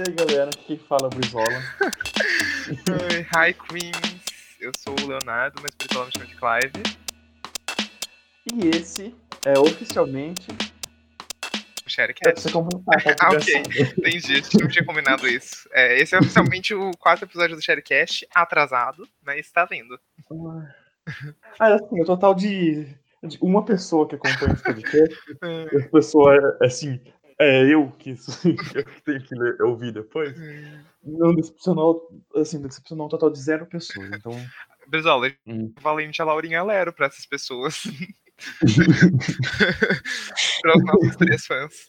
E aí, galera, quem fala é Brizola? Hi, Queens. Eu sou o Leonardo, mas Brizola me chama de Clive. E esse é oficialmente. O Sharecast. Você completar, tá Ah, ok. Entendi, a gente não tinha combinado isso. É, esse é oficialmente o quarto episódio do Sharecast, atrasado, mas está vindo. Ah, assim, o total de, de uma pessoa que acompanha esse podcast, essa pessoa é, assim, é eu que, eu que tenho que ler, ouvir depois. Não decepcionou, assim, decepcionou um total de zero pessoas. Então, Brizola, Hum. valente a Laurinha Lero pra essas pessoas. para os nossos três fãs.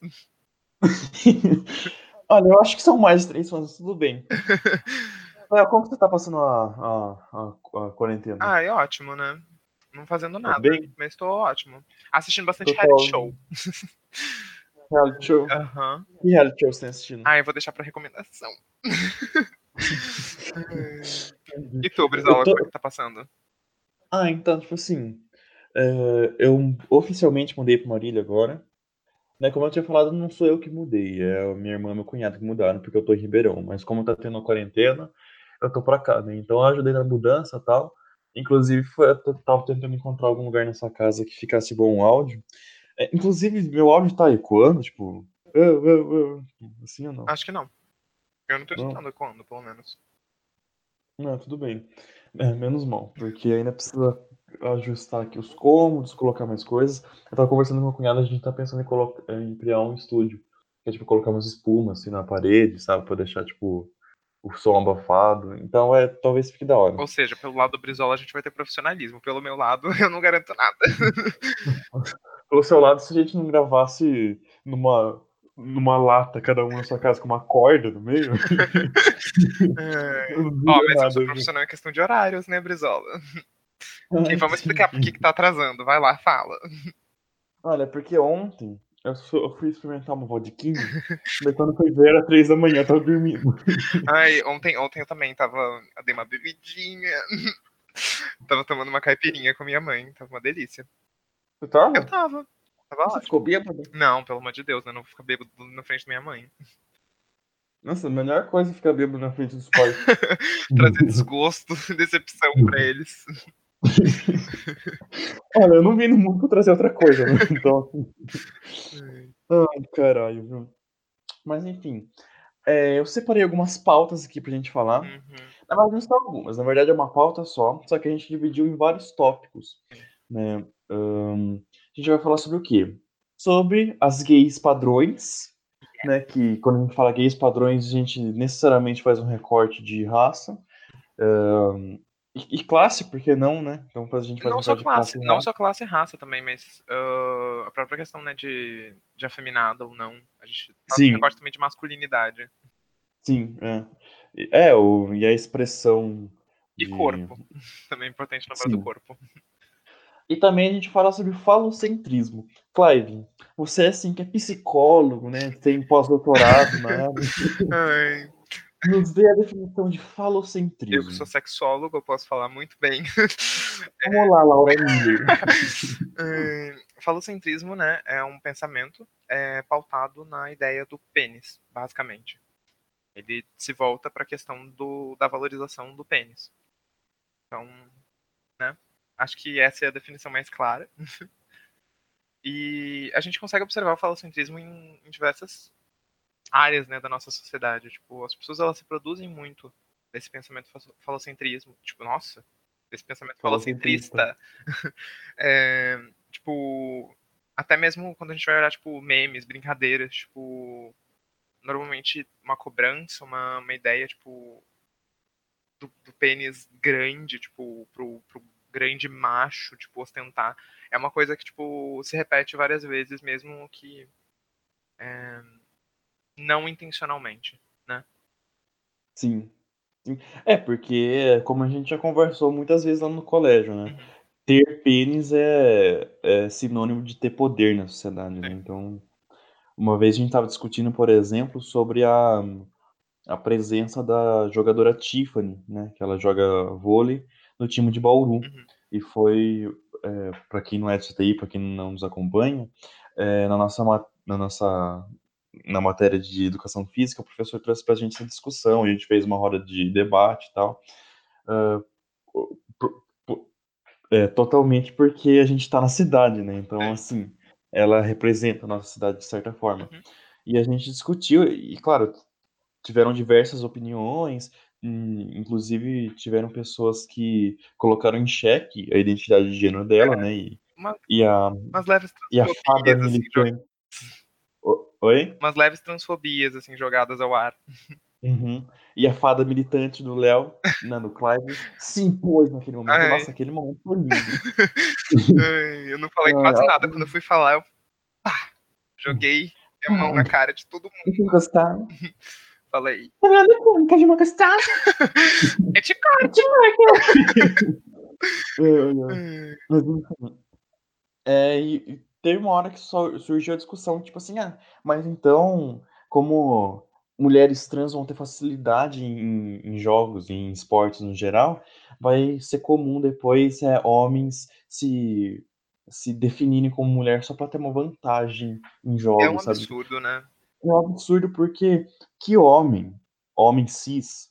olha, eu acho que são mais de três fãs, tudo bem. Léo, como você tá passando a, a, a, a quarentena? Ah, é ótimo, né? Não fazendo nada, bem? mas tô ótimo. Assistindo bastante reality show. Reality show. Aham. Que reality show você tá assistindo? Ah, eu vou deixar pra recomendação. e tu, Brizola, tô- como é que tá passando? Ah, então, tipo assim, é, eu oficialmente mudei pra Marília agora. Né, como eu tinha falado, não sou eu que mudei, é a minha irmã e meu cunhado que mudaram, porque eu tô em Ribeirão. Mas como tá tendo a quarentena, eu tô pra cá, né? Então eu ajudei na mudança e tal. Inclusive, foi, eu tava tentando encontrar algum lugar nessa casa que ficasse bom o áudio. É, inclusive, meu áudio tá ecoando, tipo, "Ah, ah, ah", assim ou não? Acho que não. Eu não tô escutando quando, pelo menos. Não, tudo bem. É, menos mal, porque ainda precisa ajustar aqui os cômodos, colocar mais coisas. Eu tava conversando com meu cunhado, a gente tá pensando em, colocar, em criar um estúdio. Que é tipo colocar umas espumas assim na parede, sabe? Pra deixar, tipo, o som abafado. Então é, talvez fique da hora. Ou seja, pelo lado do Brizola a gente vai ter profissionalismo. Pelo meu lado, eu não garanto nada. Pelo seu lado, se a gente não gravasse numa, numa lata, cada um na sua casa, com uma corda no meio. É. Ó, mas eu sou profissional em questão de horários, né, Brizola? Ai, E vamos explicar por que que tá atrasando. Vai lá, fala. Olha, porque ontem eu, fu- eu fui experimentar uma vodquinha, mas quando foi ver era três da manhã, eu tava dormindo. Ai, ontem, ontem eu também tava. Eu dei uma bebidinha. tava tomando uma caipirinha com minha mãe. Tava uma delícia. Você tava? Eu tava. Tava Você ótimo. ficou bêbado? Não, pelo amor de Deus, né? Não fica bêbado na frente da minha mãe. Nossa, a melhor coisa é ficar bêbado na frente dos pais. Trazer desgosto, decepção pra eles. Olha, eu não vim no mundo pra trazer outra coisa, né? Então, assim. Ai, caralho, viu? Mas enfim. é, eu separei algumas pautas aqui pra gente falar. Uhum. Na verdade, não são algumas. Na verdade, é uma pauta só, só que a gente dividiu em vários tópicos. Né? Ahn, a gente vai falar sobre o quê? Sobre as gays padrões, né? Que quando a gente fala gays padrões, a gente necessariamente faz um recorte de raça. Ahn, e, e classe, por que não, né? Então a gente faz Não um só classe, e não raça. só classe e raça também, mas ah, a própria questão né, de, de afeminada ou não. A gente faz Sim. um recorte também de masculinidade. Sim, é. E- É, o, e a expressão. E de- corpo. Também é importante lembrar do Sim. corpo. E também a gente fala sobre falocentrismo. Clive, você assim que é psicólogo, né? Tem pós-doutorado na área. Ai, Nos dê a definição de eu que falocentrismo. sou sexólogo, eu posso falar muito bem. Vamos lá, Laura falocentrismo, né, é um pensamento é, pautado na ideia do pênis, basicamente. Ele se volta para a questão do, da valorização do pênis. Então, né, acho que essa é a definição mais clara. e a gente consegue observar o falocentrismo em, em diversas áreas, né, da nossa sociedade. Tipo, as pessoas elas se produzem muito desse pensamento fa- falocentrismo. Tipo, nossa, desse pensamento Falocentrista. falocentrista. É, tipo, até mesmo quando a gente vai olhar, tipo, memes, brincadeiras, tipo, normalmente uma cobrança, uma, uma ideia, tipo, do, do pênis grande, tipo, pro, pro grande macho, tipo, ostentar. É uma coisa que, tipo, se repete várias vezes, mesmo que é, não intencionalmente. Sim. Sim. É, porque, como a gente já conversou muitas vezes lá no colégio, né? Uhum. Ter pênis é, é sinônimo de ter poder na sociedade, né? Então, uma vez a gente estava discutindo, por exemplo, sobre a, a presença da jogadora Tiffany, né? Que ela joga vôlei no time de Bauru. Uhum. E foi, é, para quem não é de CTI, para quem não nos acompanha, é, na, nossa, na nossa na matéria de educação física, o professor trouxe para a gente essa discussão, a gente fez uma roda de debate e tal. Uh, é, totalmente porque a gente está na cidade, né? Então, é. assim, ela representa a nossa cidade de certa forma. Uhum. E a gente discutiu, e claro, tiveram diversas opiniões, inclusive tiveram pessoas que colocaram em xeque a identidade de gênero dela, é. né? E, uma, e a, e a fada assim, militante. Oi? Umas leves transfobias, assim, jogadas ao ar. Uhum. E a fada militante do Léo, né, no Clive, se impôs naquele momento. Ai. Nossa, aquele momento foi lindo. eu não falei quase nada. Quando eu fui falar, eu pá, joguei a mão na cara de todo mundo. Gostaram? Falei. Fernanda Cônica de uma gostada. é de corte. É, e teve uma hora que surgiu a discussão, tipo assim, ah, mas então, como mulheres trans vão ter facilidade em, em jogos, em esportes no geral, vai ser comum depois é, homens se, se definirem como mulher só para ter uma vantagem em jogos. É um sabe? absurdo, né? É um absurdo porque que homem, homem cis,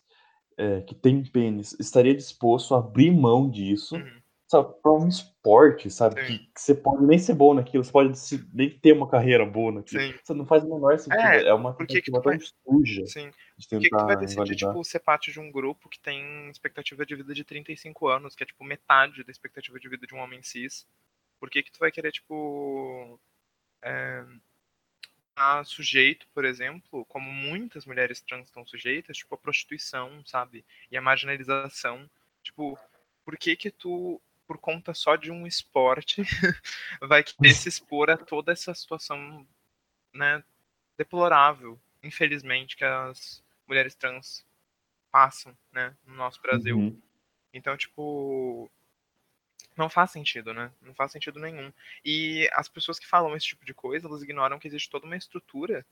é, que tem pênis, estaria disposto a abrir mão disso uhum sabe, pra um esporte, sabe? Que, que, você pode nem ser bom naquilo, você pode nem ter uma carreira boa naquilo. Sim. Você não faz o menor sentido. É, é uma coisa tão vai... suja. Sim. De Por que, que tu vai decidir, tipo, ser parte de um grupo que tem expectativa de vida de 35 anos, que é tipo metade da expectativa de vida de um homem cis? Por que, que tu vai querer, tipo. É, a sujeito, por exemplo, como muitas mulheres trans estão sujeitas, tipo, a prostituição, sabe? E a marginalização. Tipo, por que que tu por conta só de um esporte, vai querer se expor a toda essa situação, né, deplorável, infelizmente, que as mulheres trans passam, né, no nosso Brasil. Uhum. Então, tipo, não faz sentido, né? Não faz sentido nenhum. E as pessoas que falam esse tipo de coisa, elas ignoram que existe toda uma estrutura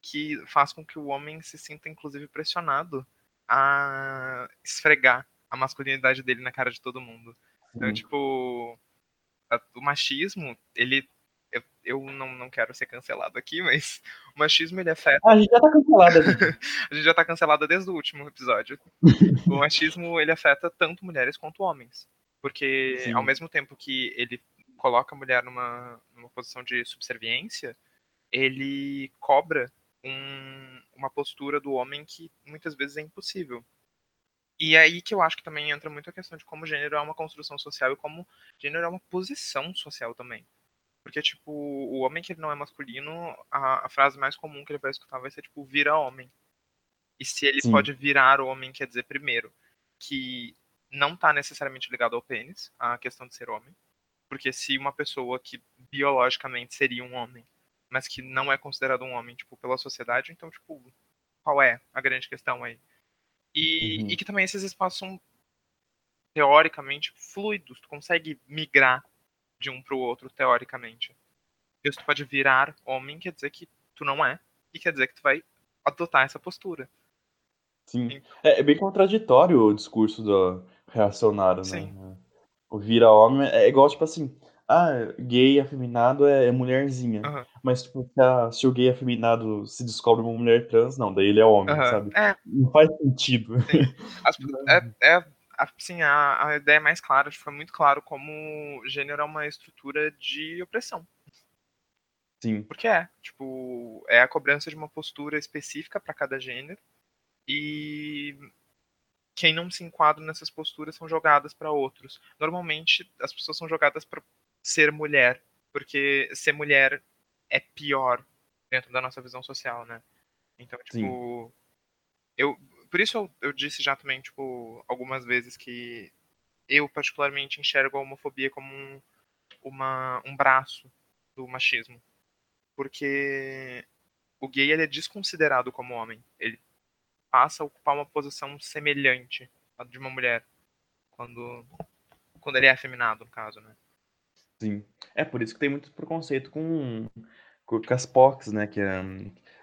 que faz com que o homem se sinta, inclusive, pressionado a esfregar a masculinidade dele na cara de todo mundo. Então, tipo, o machismo, ele. Eu, eu não, não quero ser cancelado aqui, mas o machismo ele afeta. Ah, a gente já tá cancelada. a gente já tá cancelada desde o último episódio. o machismo ele afeta tanto mulheres quanto homens. Porque Sim. ao mesmo tempo que ele coloca a mulher numa, numa posição de subserviência, ele cobra um, uma postura do homem que muitas vezes é impossível. E é aí que eu acho que também entra muito a questão de como gênero é uma construção social e como gênero é uma posição social também. Porque, tipo, o homem que ele não é masculino, a, a frase mais comum que ele vai escutar vai ser, tipo, vira homem. E se ele Sim. pode virar homem, quer dizer, primeiro, que não tá necessariamente ligado ao pênis, a questão de ser homem. Porque se uma pessoa que biologicamente seria um homem, mas que não é considerado um homem, tipo, pela sociedade, então, tipo, qual é a grande questão aí? E, uhum. e que também esses espaços são teoricamente fluidos. Tu consegue migrar de um para o outro, teoricamente. Deus tu pode virar homem, quer dizer que tu não é, e quer dizer que tu vai adotar essa postura. Sim. É, é bem contraditório o discurso do reacionário, Sim. né? O vira homem é igual, tipo assim, ah, gay afeminado é, é mulherzinha. Uhum. Mas, tipo, se, a, se, o gay afeminado se descobre uma mulher trans, não, daí ele é homem, uhum. sabe? É. Não faz sentido. As, é, é, assim, a, a ideia mais clara, foi muito claro como gênero é uma estrutura de opressão. Sim. Porque é, tipo, é a cobrança de uma postura específica para cada gênero. E quem não se enquadra nessas posturas são jogadas para outros. Normalmente as pessoas são jogadas para ser mulher, porque ser mulher é pior dentro da nossa visão social, né? Então, tipo, Sim. eu por isso eu, eu, disse já também, tipo, algumas vezes que eu particularmente enxergo a homofobia como um, uma, um braço do machismo. Porque o gay ele é desconsiderado como homem. Ele passa a ocupar uma posição semelhante à de uma mulher quando quando ele é afeminado, no caso, né? Sim. É por isso que tem muito preconceito com, com, as POCs, né? Que, é,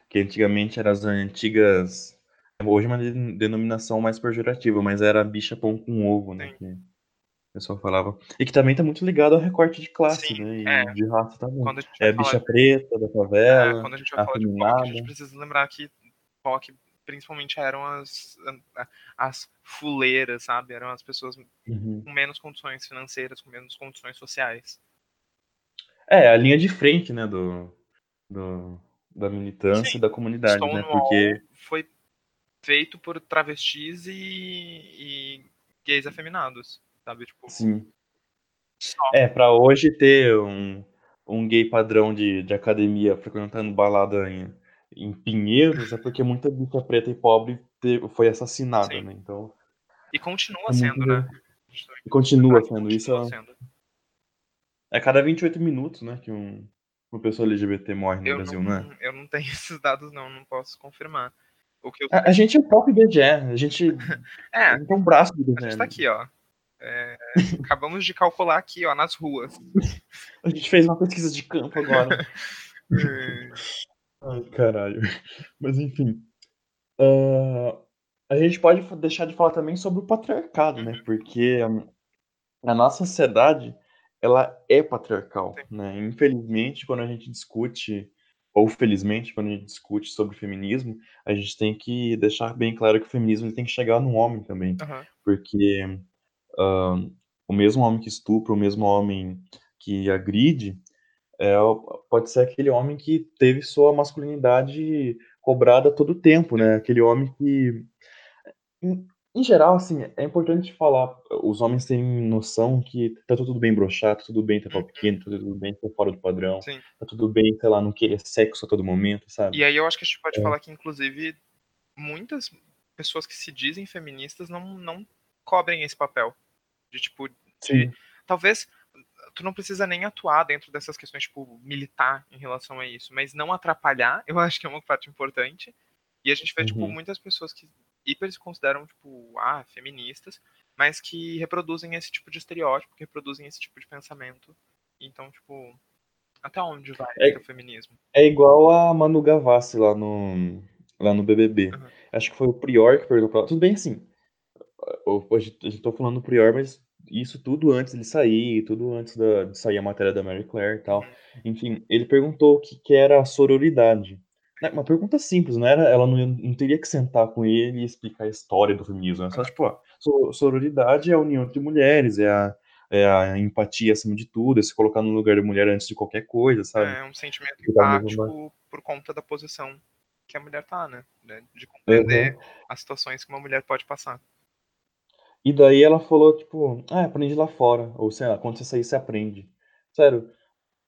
que antigamente eram as antigas. Hoje é uma denominação mais pejorativa, mas era bicha pão com ovo, né? Que pessoal falava. E que também tá muito ligado ao recorte de classe, Sim, né, é. e de raça também. É bicha de preta da é, favela, quando a gente vai falar de POC, a gente precisa lembrar que POC principalmente eram as as fuleiras, sabe, eram as pessoas Uhum. com menos condições financeiras, com menos condições sociais. É, a linha de frente, né, do do da militância Sim, e da comunidade, né, Stonewall porque foi feito por travestis e e gays afeminados, sabe, tipo Sim. Só. É, pra hoje ter um um gay padrão de de academia frequentando balada em em Pinheiros, é porque muita bicha preta e pobre te foi assassinada, Sim. né, então E continua é muito sendo, né. E continua sendo, isso Continua é sendo. É a cada 28 minutos, né, que um uma pessoa LGBT morre no Eu Brasil, não é? não eu não tenho esses dados não, não posso confirmar. O que eu A a gente é o próprio IBGE, a gente É, a gente é um braço do a IBGE, gente tá né. aqui, ó. Eh, acabamos de calcular aqui, ó, nas ruas. A gente fez uma pesquisa de campo agora. Ai, caralho. Mas enfim, hã, a gente pode deixar de falar também sobre o patriarcado, né, Uhum. porque a nossa sociedade, ela é patriarcal, né, infelizmente quando a gente discute, ou felizmente quando a gente discute sobre feminismo, a gente tem que deixar bem claro que o feminismo tem que chegar no homem também, Aham. porque, hã, o mesmo homem que estupra, o mesmo homem que agride, é o pode ser aquele homem que teve sua masculinidade cobrada todo tempo, né, aquele homem que em em geral, assim, é importante falar, os homens têm noção que tá tudo bem broxar, tá tudo bem ter pau pequeno, tá tudo bem ser fora do padrão, Sim. tá tudo bem, sei lá, não querer sexo a todo momento, sabe. E aí eu acho que a gente pode É. falar que inclusive muitas pessoas que se dizem feministas não não cobrem esse papel, de tipo, de Sim. talvez tu não precisa nem atuar dentro dessas questões, tipo, militar em relação a isso, mas não atrapalhar, eu acho que é uma parte importante. E a gente vê, tipo, Uhum. muitas pessoas que hiper se consideram, tipo, ah, feministas, mas que reproduzem esse tipo de estereótipo, que reproduzem esse tipo de pensamento. Então, tipo, até onde vai É o feminismo? É igual a Manu Gavassi lá no lá no BBB. Aham. Acho que foi o Prior que perguntou pra ela tudo bem, assim, hoje a gente tô falando do Prior, mas isso tudo antes dele sair, tudo antes da de sair a matéria da Marie Claire e tal. Uhum. Enfim, ele perguntou o que que era a sororidade. Né, uma pergunta simples, não era ela não não teria que sentar com ele e explicar a história do feminismo, era só tipo: "Ó, so sororidade é a união entre mulheres, é a é a empatia acima de tudo, é se colocar no lugar da mulher antes de qualquer coisa", sabe. É um sentimento empático por conta da posição que a mulher tá, né, né, de compreender Aham. as situações que uma mulher pode passar. E daí ela falou, tipo: "Ah, aprendi lá fora", ou sei lá, "Quando você sair você aprende". Sério,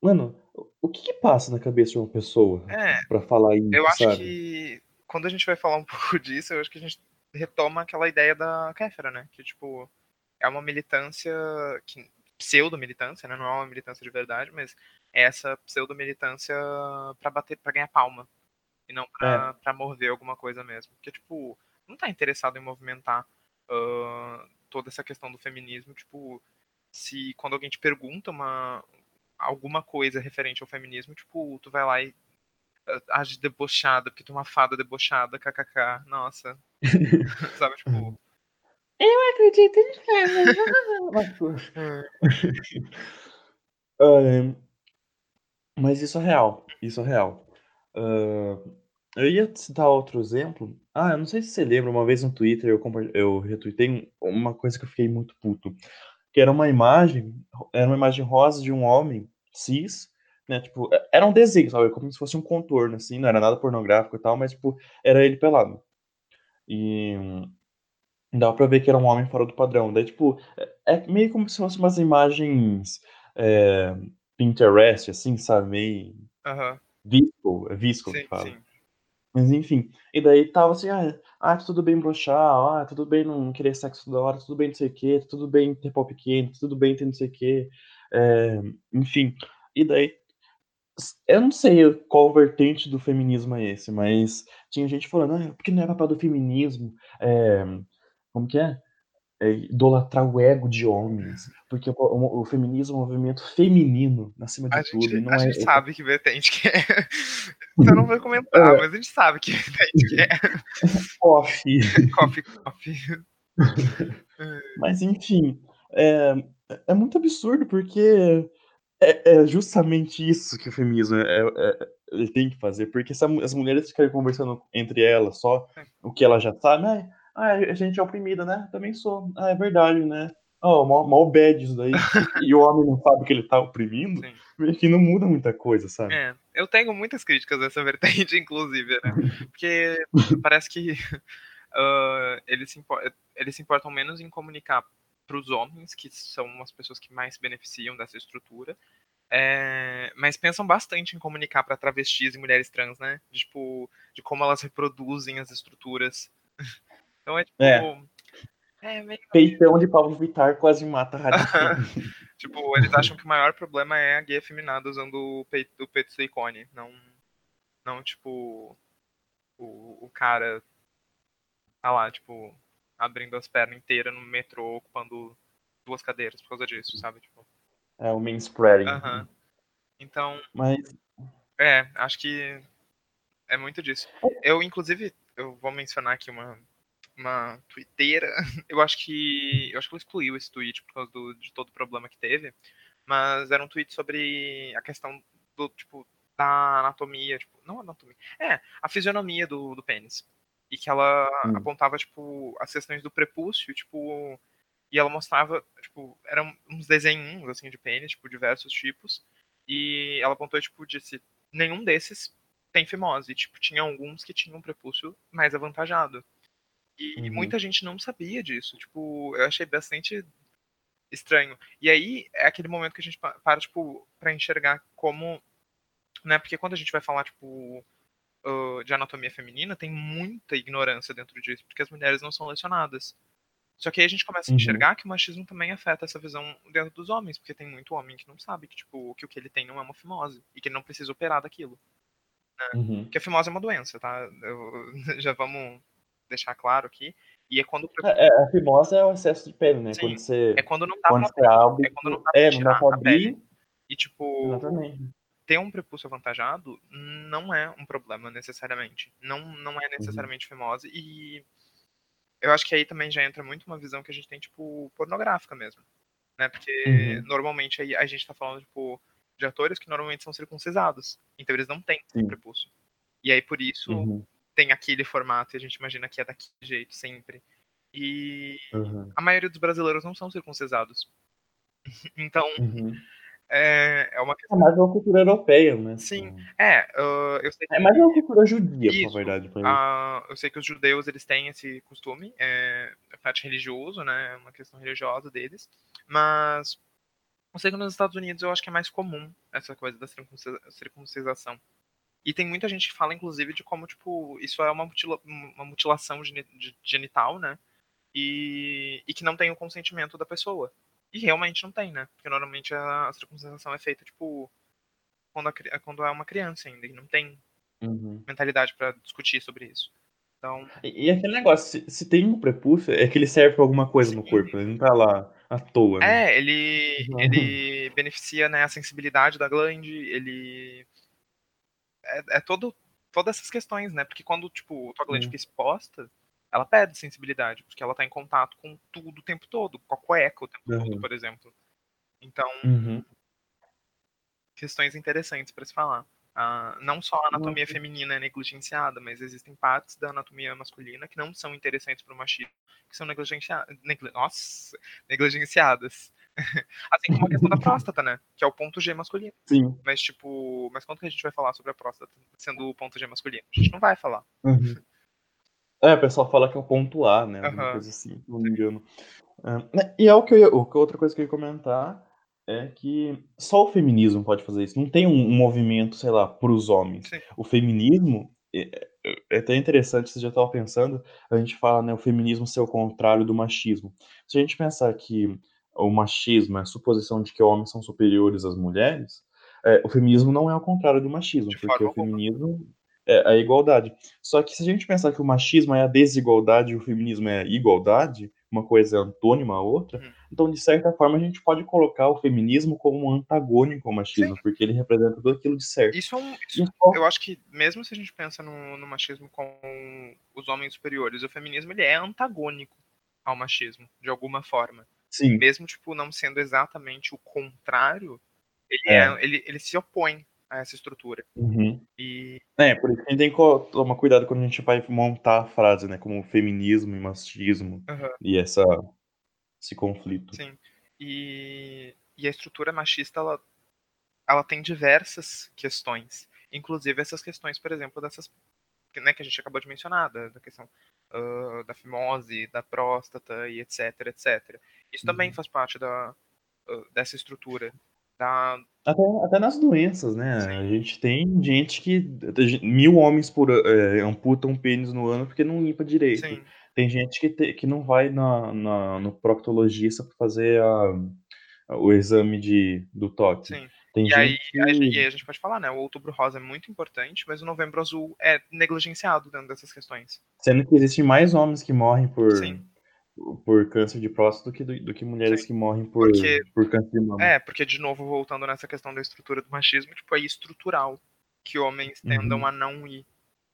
mano, o que que passa na cabeça de uma pessoa É, pra falar eu isso, acho sabe? que quando a gente vai falar um pouco disso, eu acho que a gente retoma aquela ideia da Kéfera, né, que tipo, é uma militância que pseudo-militância, né, não é uma militância de verdade, mas é essa pseudo-militância pra bater pra ganhar palma, e não pra É. pra mover alguma coisa mesmo. Porque, tipo, não tá interessado em movimentar, hã, toda essa questão do feminismo, tipo, se quando alguém te pergunta uma alguma coisa referente ao feminismo, tipo, tu vai lá e a age debochada, porque tu é uma fada debochada, kkk. Nossa. Sabe, tipo Eu acredito em Hã. Hã, mas isso é real, isso é real. Hã, eu ia citar outro exemplo ah, eu não sei se você lembra, uma vez no Twitter eu compa eu retuitei uma coisa que eu fiquei muito puto, que era uma imagem era uma imagem rosa de um homem cis, né, tipo, e era um desenho, sabe, como se fosse um contorno, assim, não era nada pornográfico e tal, mas, tipo, era ele pelado. E dava pra ver que era um homem fora do padrão, daí, tipo, é é meio como se fosse umas imagens, eh, Pinterest, assim, sabe, meio Aham. visco, é visco que Sim, fala. sim. Mas enfim, e daí estava assim: "Ah, ah, tá tudo bem broxar, ah, tudo bem não querer sexo toda hora, tudo bem não sei o quê, tudo bem ter pau pequeno, tudo bem ter não sei o quê", eh, enfim. E daí eu não sei qual vertente do feminismo é esse, mas tinha gente falando: "Ah, porque não é papel do feminismo, eh, como que é? Eh, idolatrar o ego de homens, porque o o o feminismo é um movimento feminino, acima A de tudo, e gente a não é gente pa" sabe que vertente que é. Você não vai comentar, É. mas a gente sabe que vertente que é. Coffee. Coffee, coffee. Mas enfim, É, é muito absurdo, porque é, é, justamente isso que o feminismo é, é, ele tem que fazer, porque se as mulheres ficarem conversando entre elas só o que elas já sabem, ah, a gente é oprimida, né? Também sou. Ah, é verdade, né? Oh, mal, mal bad isso daí. e o homem não sabe que ele tá oprimindo, Sim. que não muda muita coisa, sabe? É, eu tenho muitas críticas dessa vertente, inclusive, né? Porque parece que uh, eles, se eles se importam menos em comunicar para os homens, que são as pessoas que mais se beneficiam dessa estrutura, é, mas pensam bastante em comunicar para travestis e mulheres trans, né? De, tipo, de como elas reproduzem as estruturas. Então é tipo. É. É, meio... Peitão de Pablo Vittar quase mata a Tipo, eles acham que o maior problema é a gay afeminada usando o peito, o peito silicone. Não, não tipo, o, o cara tá lá, tipo, abrindo as pernas inteiras no metrô, ocupando duas cadeiras por causa disso, sabe? Tipo... É o main spreading. Uhum. Então. Mas. É, acho que é muito disso. Eu, inclusive, eu vou mencionar aqui uma, uma twitteira. Eu acho que. Eu acho que ela excluiu esse tweet por causa do, de todo o problema que teve. Mas era um tweet sobre a questão do, tipo, da anatomia, tipo, não anatomia. É, a fisionomia do, do pênis. E que ela hum. apontava, tipo, as questões do prepúcio, tipo. E ela mostrava, tipo, eram uns desenhos, assim, de pênis, tipo, diversos tipos. E ela apontou, tipo, disse, nenhum desses tem fimose. Tipo, tinha alguns que tinham um prepúcio mais avantajado. E uhum. muita gente não sabia disso. Tipo, eu achei bastante estranho. E aí é aquele momento que a gente para, tipo, pra enxergar como. Né, porque quando a gente vai falar, tipo, uh, de anatomia feminina, tem muita ignorância dentro disso, porque as mulheres não são lecionadas. Só que aí a gente começa a uhum. enxergar que o machismo também afeta essa visão dentro dos homens, porque tem muito homem que não sabe que, tipo, que o que ele tem não é uma fimose e que ele não precisa operar daquilo. Né? Uhum. Porque a fimose é uma doença, tá? Eu, já vamos deixar claro aqui. E é quando. É, é, a fimose é o excesso de pele, né? Sim, quando você. É quando não dá quando pra abrir. É quando não dá pra, é, não dá abrir. E, tipo. Exatamente. Ter um prepúcio avantajado não é um problema necessariamente. Não, não é uhum. necessariamente uhum. fimose. E eu acho que aí também já entra muito uma visão que a gente tem, tipo, pornográfica mesmo. Né? Porque uhum. normalmente aí a gente tá falando, tipo, de atores que normalmente são circuncisados. Então eles não têm Sim. prepúcio. E aí por isso uhum tem aquele formato e a gente imagina que é daquele jeito sempre. E uhum. a maioria dos brasileiros não são circuncisados. então, uhum. é, é uma questão. É mais uma cultura europeia, né? Sim, é. Uh, eu sei que... É mais uma cultura judia, Isso, na verdade. Uh, eu sei que os judeus eles têm esse costume, é, é parte religioso, né? É uma questão religiosa deles. Mas eu sei que nos Estados Unidos eu acho que é mais comum essa coisa da circuncisação. E tem muita gente que fala, inclusive, de como, tipo, isso é uma, mutila uma mutilação genital, né? E, e que não tem o consentimento da pessoa. E realmente não tem, né? Porque normalmente a, a circuncisação é feita, tipo, quando, a, quando é uma criança ainda, e não tem uhum. mentalidade para discutir sobre isso. Então... E, e aquele negócio, se, se, tem um prepúcio, é que ele serve pra alguma coisa Sim. no corpo, ele não tá lá à toa. Né? É, ele, uhum. ele beneficia né, a sensibilidade da glande, ele é, é todo, todas essas questões, né? Porque quando, tipo, tua glande fica exposta, ela perde sensibilidade, porque ela tá em contato com tudo o tempo todo, com a cueca o tempo uhum. todo, por exemplo. Então, uhum. questões interessantes para se falar. Uh, não só a anatomia uhum. feminina é negligenciada, mas existem partes da anatomia masculina que não são interessantes para o machismo, que são negligenciadas. Negli nossa, negligenciadas. assim como a questão da próstata, né? Que é o ponto G masculino. Sim. Mas, tipo, mas quando que a gente vai falar sobre a próstata sendo o ponto G masculino? A gente não vai falar. Uhum. É, o pessoal fala que é o ponto A, né? Uhum. coisa assim, não me engano. É, e é o que eu ia, outra coisa que eu ia comentar é que só o feminismo pode fazer isso. Não tem um, um movimento, sei lá, para os homens. Sim. O feminismo é, é, é até interessante, você já estava pensando, a gente fala, né, o feminismo ser o contrário do machismo. Se a gente pensar que o machismo, a suposição de que homens são superiores às mulheres, é, o feminismo não é o contrário do machismo, de porque o feminismo é a igualdade. Só que se a gente pensar que o machismo é a desigualdade e o feminismo é a igualdade, uma coisa é antônima à outra, hum. então de certa forma a gente pode colocar o feminismo como um antagônico ao machismo, Sim. porque ele representa tudo aquilo de certo. Isso, é um, isso eu acho que mesmo se a gente pensa no, no machismo com os homens superiores, o feminismo ele é antagônico ao machismo, de alguma forma. Sim. Mesmo, tipo, não sendo exatamente o contrário, ele, é. É. ele, ele se opõe a essa estrutura. Uhum. E É, por isso que a gente tem que tomar cuidado quando a gente vai montar a frase, né? Como feminismo e machismo Aham. e essa, esse conflito. Sim. E, e a estrutura machista, ela, ela tem diversas questões. Inclusive essas questões, por exemplo, dessas que, né, que a gente acabou de mencionar, da, da questão uh, da fimose, da próstata e etc, etc. Isso também Uhum. faz parte da, uh, dessa estrutura. Da, Até, até nas doenças, né? A gente tem gente que. Mil homens por é, amputam pênis no ano porque não limpa direito. sim, Tem gente que, te, que não vai na, na, no proctologista para fazer a, o exame de, do toque. sim. Tem E aí, que. aí- a gente pode falar, né? O outubro rosa é muito importante, mas o novembro azul é negligenciado dentro dessas questões. Sendo que existem mais homens que morrem por, Sim. por câncer de próstata do que, do, do que mulheres Sim. que morrem por, Porque- por câncer de mama. É, porque de novo, voltando nessa questão da estrutura do machismo, tipo, é estrutural que homens tendam Uhum. a não ir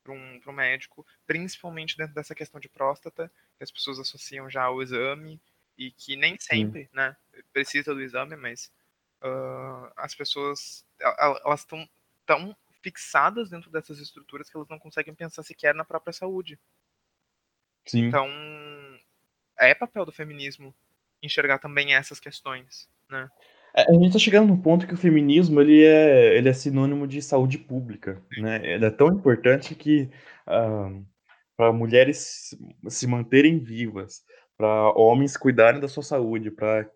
para um, pra um médico, principalmente dentro dessa questão de próstata, que as pessoas associam já ao exame, e que nem sempre, né, precisa do exame, mas ah, as pessoas, el- elas estão tão fixadas dentro dessas estruturas que elas não conseguem pensar sequer na própria saúde. Sim. Então, é papel do feminismo enxergar também essas questões, né? É, A gente tá chegando no ponto que o feminismo ele é, ele é sinônimo de saúde pública, né? Ele é tão importante que para mulheres se manterem vivas, para homens cuidarem da sua saúde, para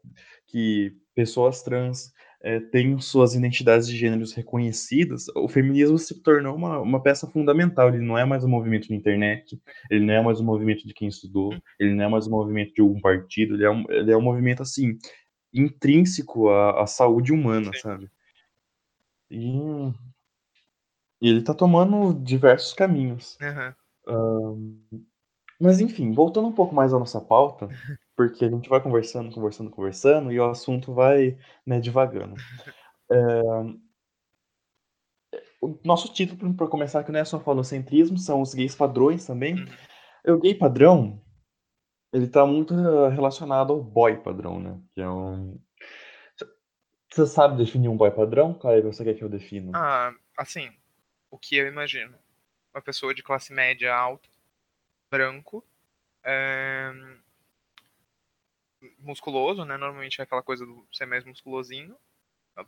que pessoas trans eh, tenham suas identidades de gêneros reconhecidas, o feminismo se tornou uma, uma peça fundamental. Ele não é mais um movimento de internet, ele não é mais um movimento de quem estudou, ele não é mais um movimento de um partido, ele é um, ele é um movimento assim intrínseco à, à saúde humana, Sim. sabe? E, e ele tá tomando diversos caminhos. Aham. Mas enfim, voltando um pouco mais à nossa pauta, porque a gente vai conversando, conversando, conversando, e o assunto vai, né, divagando. É, O nosso título, para começar, que não é só falocentrismo, são os gays padrões também. Uhum. O gay padrão, ele tá muito eh, relacionado ao boy padrão, né? Que é um... Você sabe definir um boy padrão? Caio, você quer que eu defina? Ah, assim, o que eu imagino? Uma pessoa de classe média alta, branco, é, musculoso, né? Normalmente é aquela coisa do ser mais musculosinho.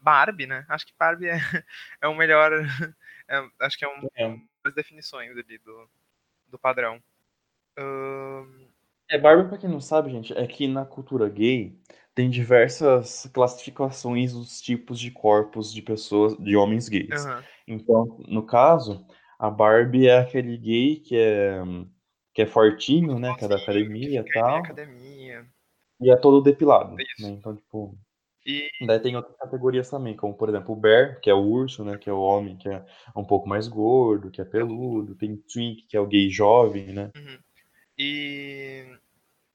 Barbie, né? Acho que Barbie é, é o melhor. é- acho que é um, É. uma das definições ali do, do padrão. Ahn, É, Barbie, pra quem não sabe, gente, é que na cultura gay tem diversas classificações dos tipos de corpos de pessoas, de homens gays. aham, Então, no caso, a Barbie é aquele gay que é, que é fortinho, né, que é da academia e tal, academia. E é todo depilado, Isso. né? Então, tipo, E daí tem outras categorias também, como, por exemplo, o Bear, que é o urso, né, que é o homem que é um pouco mais gordo, que é peludo, tem Twink, que é o gay jovem, né, uhum. E,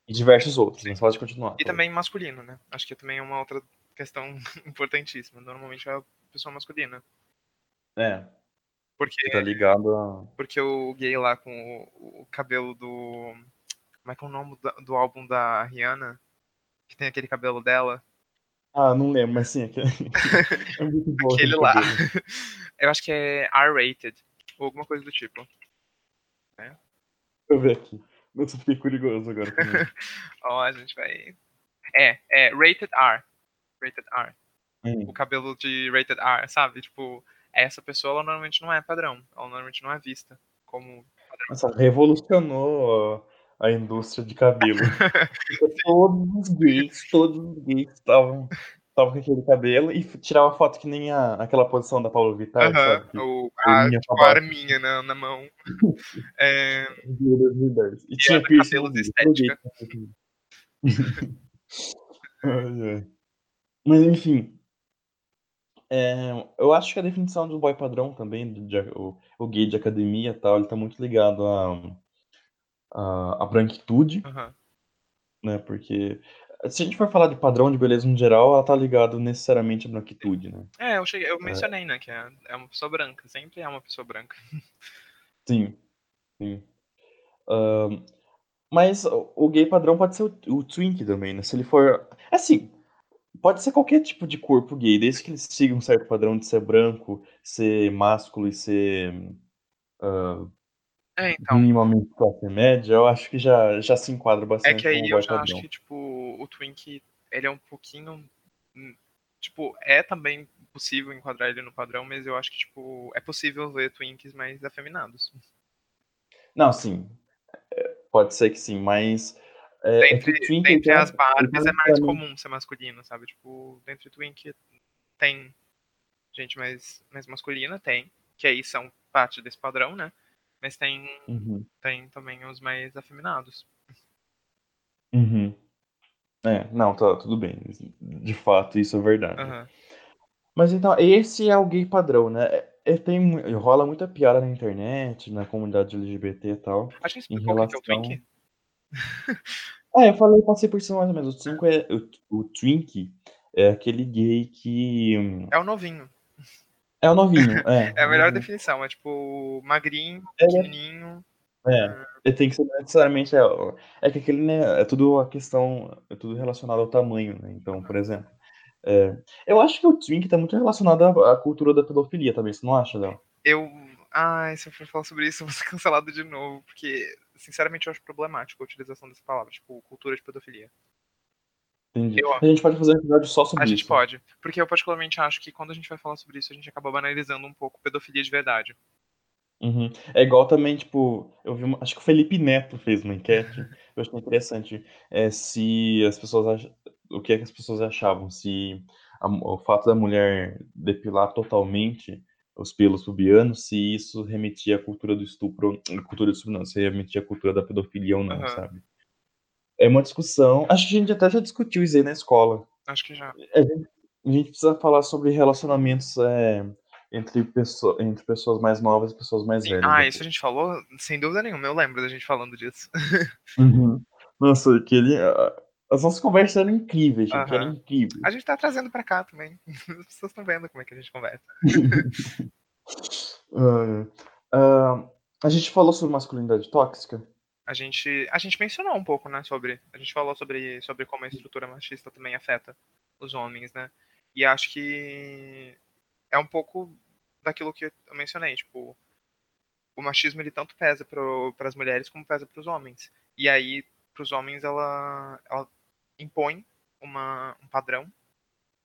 e diversos outros, Sim. mas pode continuar. e também masculino, né? Acho que também é uma outra questão importantíssima. Normalmente é a pessoa masculina. É, Porque, que tá ligado a... porque o gay lá com o, o cabelo do. Como é que é o nome do, do álbum da Rihanna? Que tem aquele cabelo dela? Ah, não lembro, mas sim, aquele... é muito bom. Aquele lá. cabelo. Eu acho que é R-rated. Ou alguma coisa do tipo. Deixa eu ver aqui. Nossa, fiquei curioso agora. Ó, a gente vai. É, é Rated R. Rated R. Hum. O cabelo de Rated R, sabe? Tipo, essa pessoa ela normalmente não é padrão. Ela normalmente não é vista como. Nossa, revolucionou a, a indústria de cabelo. Todos os gays, todos os gays estavam estavam com aquele cabelo e tirava foto que nem a, aquela posição da Paulo Vittar, Aham, sabe? Que o, a a, tipo, a arminha na, na mão. É, 2010. E tinha piercing cabelo de estética. Mas enfim, é, eu acho que a definição de um boy padrão também, de- de- o, o gay de academia e tal, ele tá muito ligado à à- à branquitude, Aham. né? Porque se a gente for falar de padrão de beleza no geral, ela tá ligado necessariamente à branquitude, né? É, eu, cheguei, eu mencionei, né? Que é, é uma pessoa branca. Sempre é uma pessoa branca. Sim, sim. Ahn, Mas o gay padrão pode ser o, o twink também, né? Se ele for. Assim, pode ser qualquer tipo de corpo gay, desde que ele siga um certo padrão de ser branco, ser másculo e ser. Uh, é, então. Minimamente classe média, eu acho que já, já se enquadra bastante. É que aí eu já acho que, tipo, o twink, ele é um pouquinho. Hum, tipo, é também possível enquadrar ele no padrão, mas eu acho que, tipo, é possível ver twinks mais afeminados. Não, sim. É, pode ser que sim, mas. É, dentre, é twink, dentre as Barbies é mais comum ser masculino, sabe? Tipo, dentre twink tem gente mais, mais masculina, tem, que aí são parte desse padrão, né? Mas tem, uhum. tem também os mais afeminados. Uhum. É, não, tá tudo bem. De fato, isso é verdade. Uhum. Mas então, esse é o gay padrão, né? É, é, tem, rola muita piada na internet, na comunidade LGBT e tal. Acho que explicou relação... o que é o Twink. é, eu falei, passei por cima mais ou menos. O, Twink é, o, o Twink é aquele gay que. É o novinho. É o novinho, é. é a melhor definição, é tipo magrinho, é, pequenininho. É, é. tem que ser necessariamente. É, é que aquele, né, é tudo a questão, é tudo relacionado ao tamanho, né? Então, por exemplo. É, eu acho que o Twink tá muito relacionado à, à cultura da pedofilia também, você não acha, Léo? Eu. Ai, se eu for falar sobre isso, eu vou ser cancelado de novo, porque, sinceramente, eu acho problemático a utilização dessa palavra, tipo, cultura de pedofilia. Entendi. Eu, a gente pode fazer um episódio só sobre isso. A gente pode. Porque eu particularmente acho que quando a gente vai falar sobre isso, a gente acaba banalizando um pouco pedofilia de verdade. Uhum. É igual também, tipo, eu vi uma, acho que o Felipe Neto fez uma enquete, eu achei interessante, é, se as pessoas ach, o que, é que as pessoas achavam, se a, o fato da mulher depilar totalmente os pelos pubianos, se isso remetia à cultura do estupro, cultura do estupro não, se remetia à cultura da pedofilia ou não, uhum. sabe? É uma discussão. Acho que a gente até já discutiu isso aí na escola. Acho que já. A gente, a gente precisa falar sobre relacionamentos é, entre, pessoa, entre pessoas mais novas e pessoas mais Sim. velhas. Ah, isso a gente falou? Sem dúvida nenhuma, eu lembro da gente falando disso. Uhum. Nossa, aquele. As nossas conversas eram incríveis, gente. Uhum. Eram incríveis. A gente tá trazendo pra cá também. As pessoas estão vendo como é que a gente conversa. uh, uh, a gente falou sobre masculinidade tóxica a gente, a gente mencionou um pouco, né, sobre, a gente falou sobre, sobre como a estrutura machista também afeta os homens, né, e acho que é um pouco daquilo que eu mencionei, tipo, o machismo ele tanto pesa para as mulheres como pesa para os homens, e aí para os homens ela, ela impõe uma, um padrão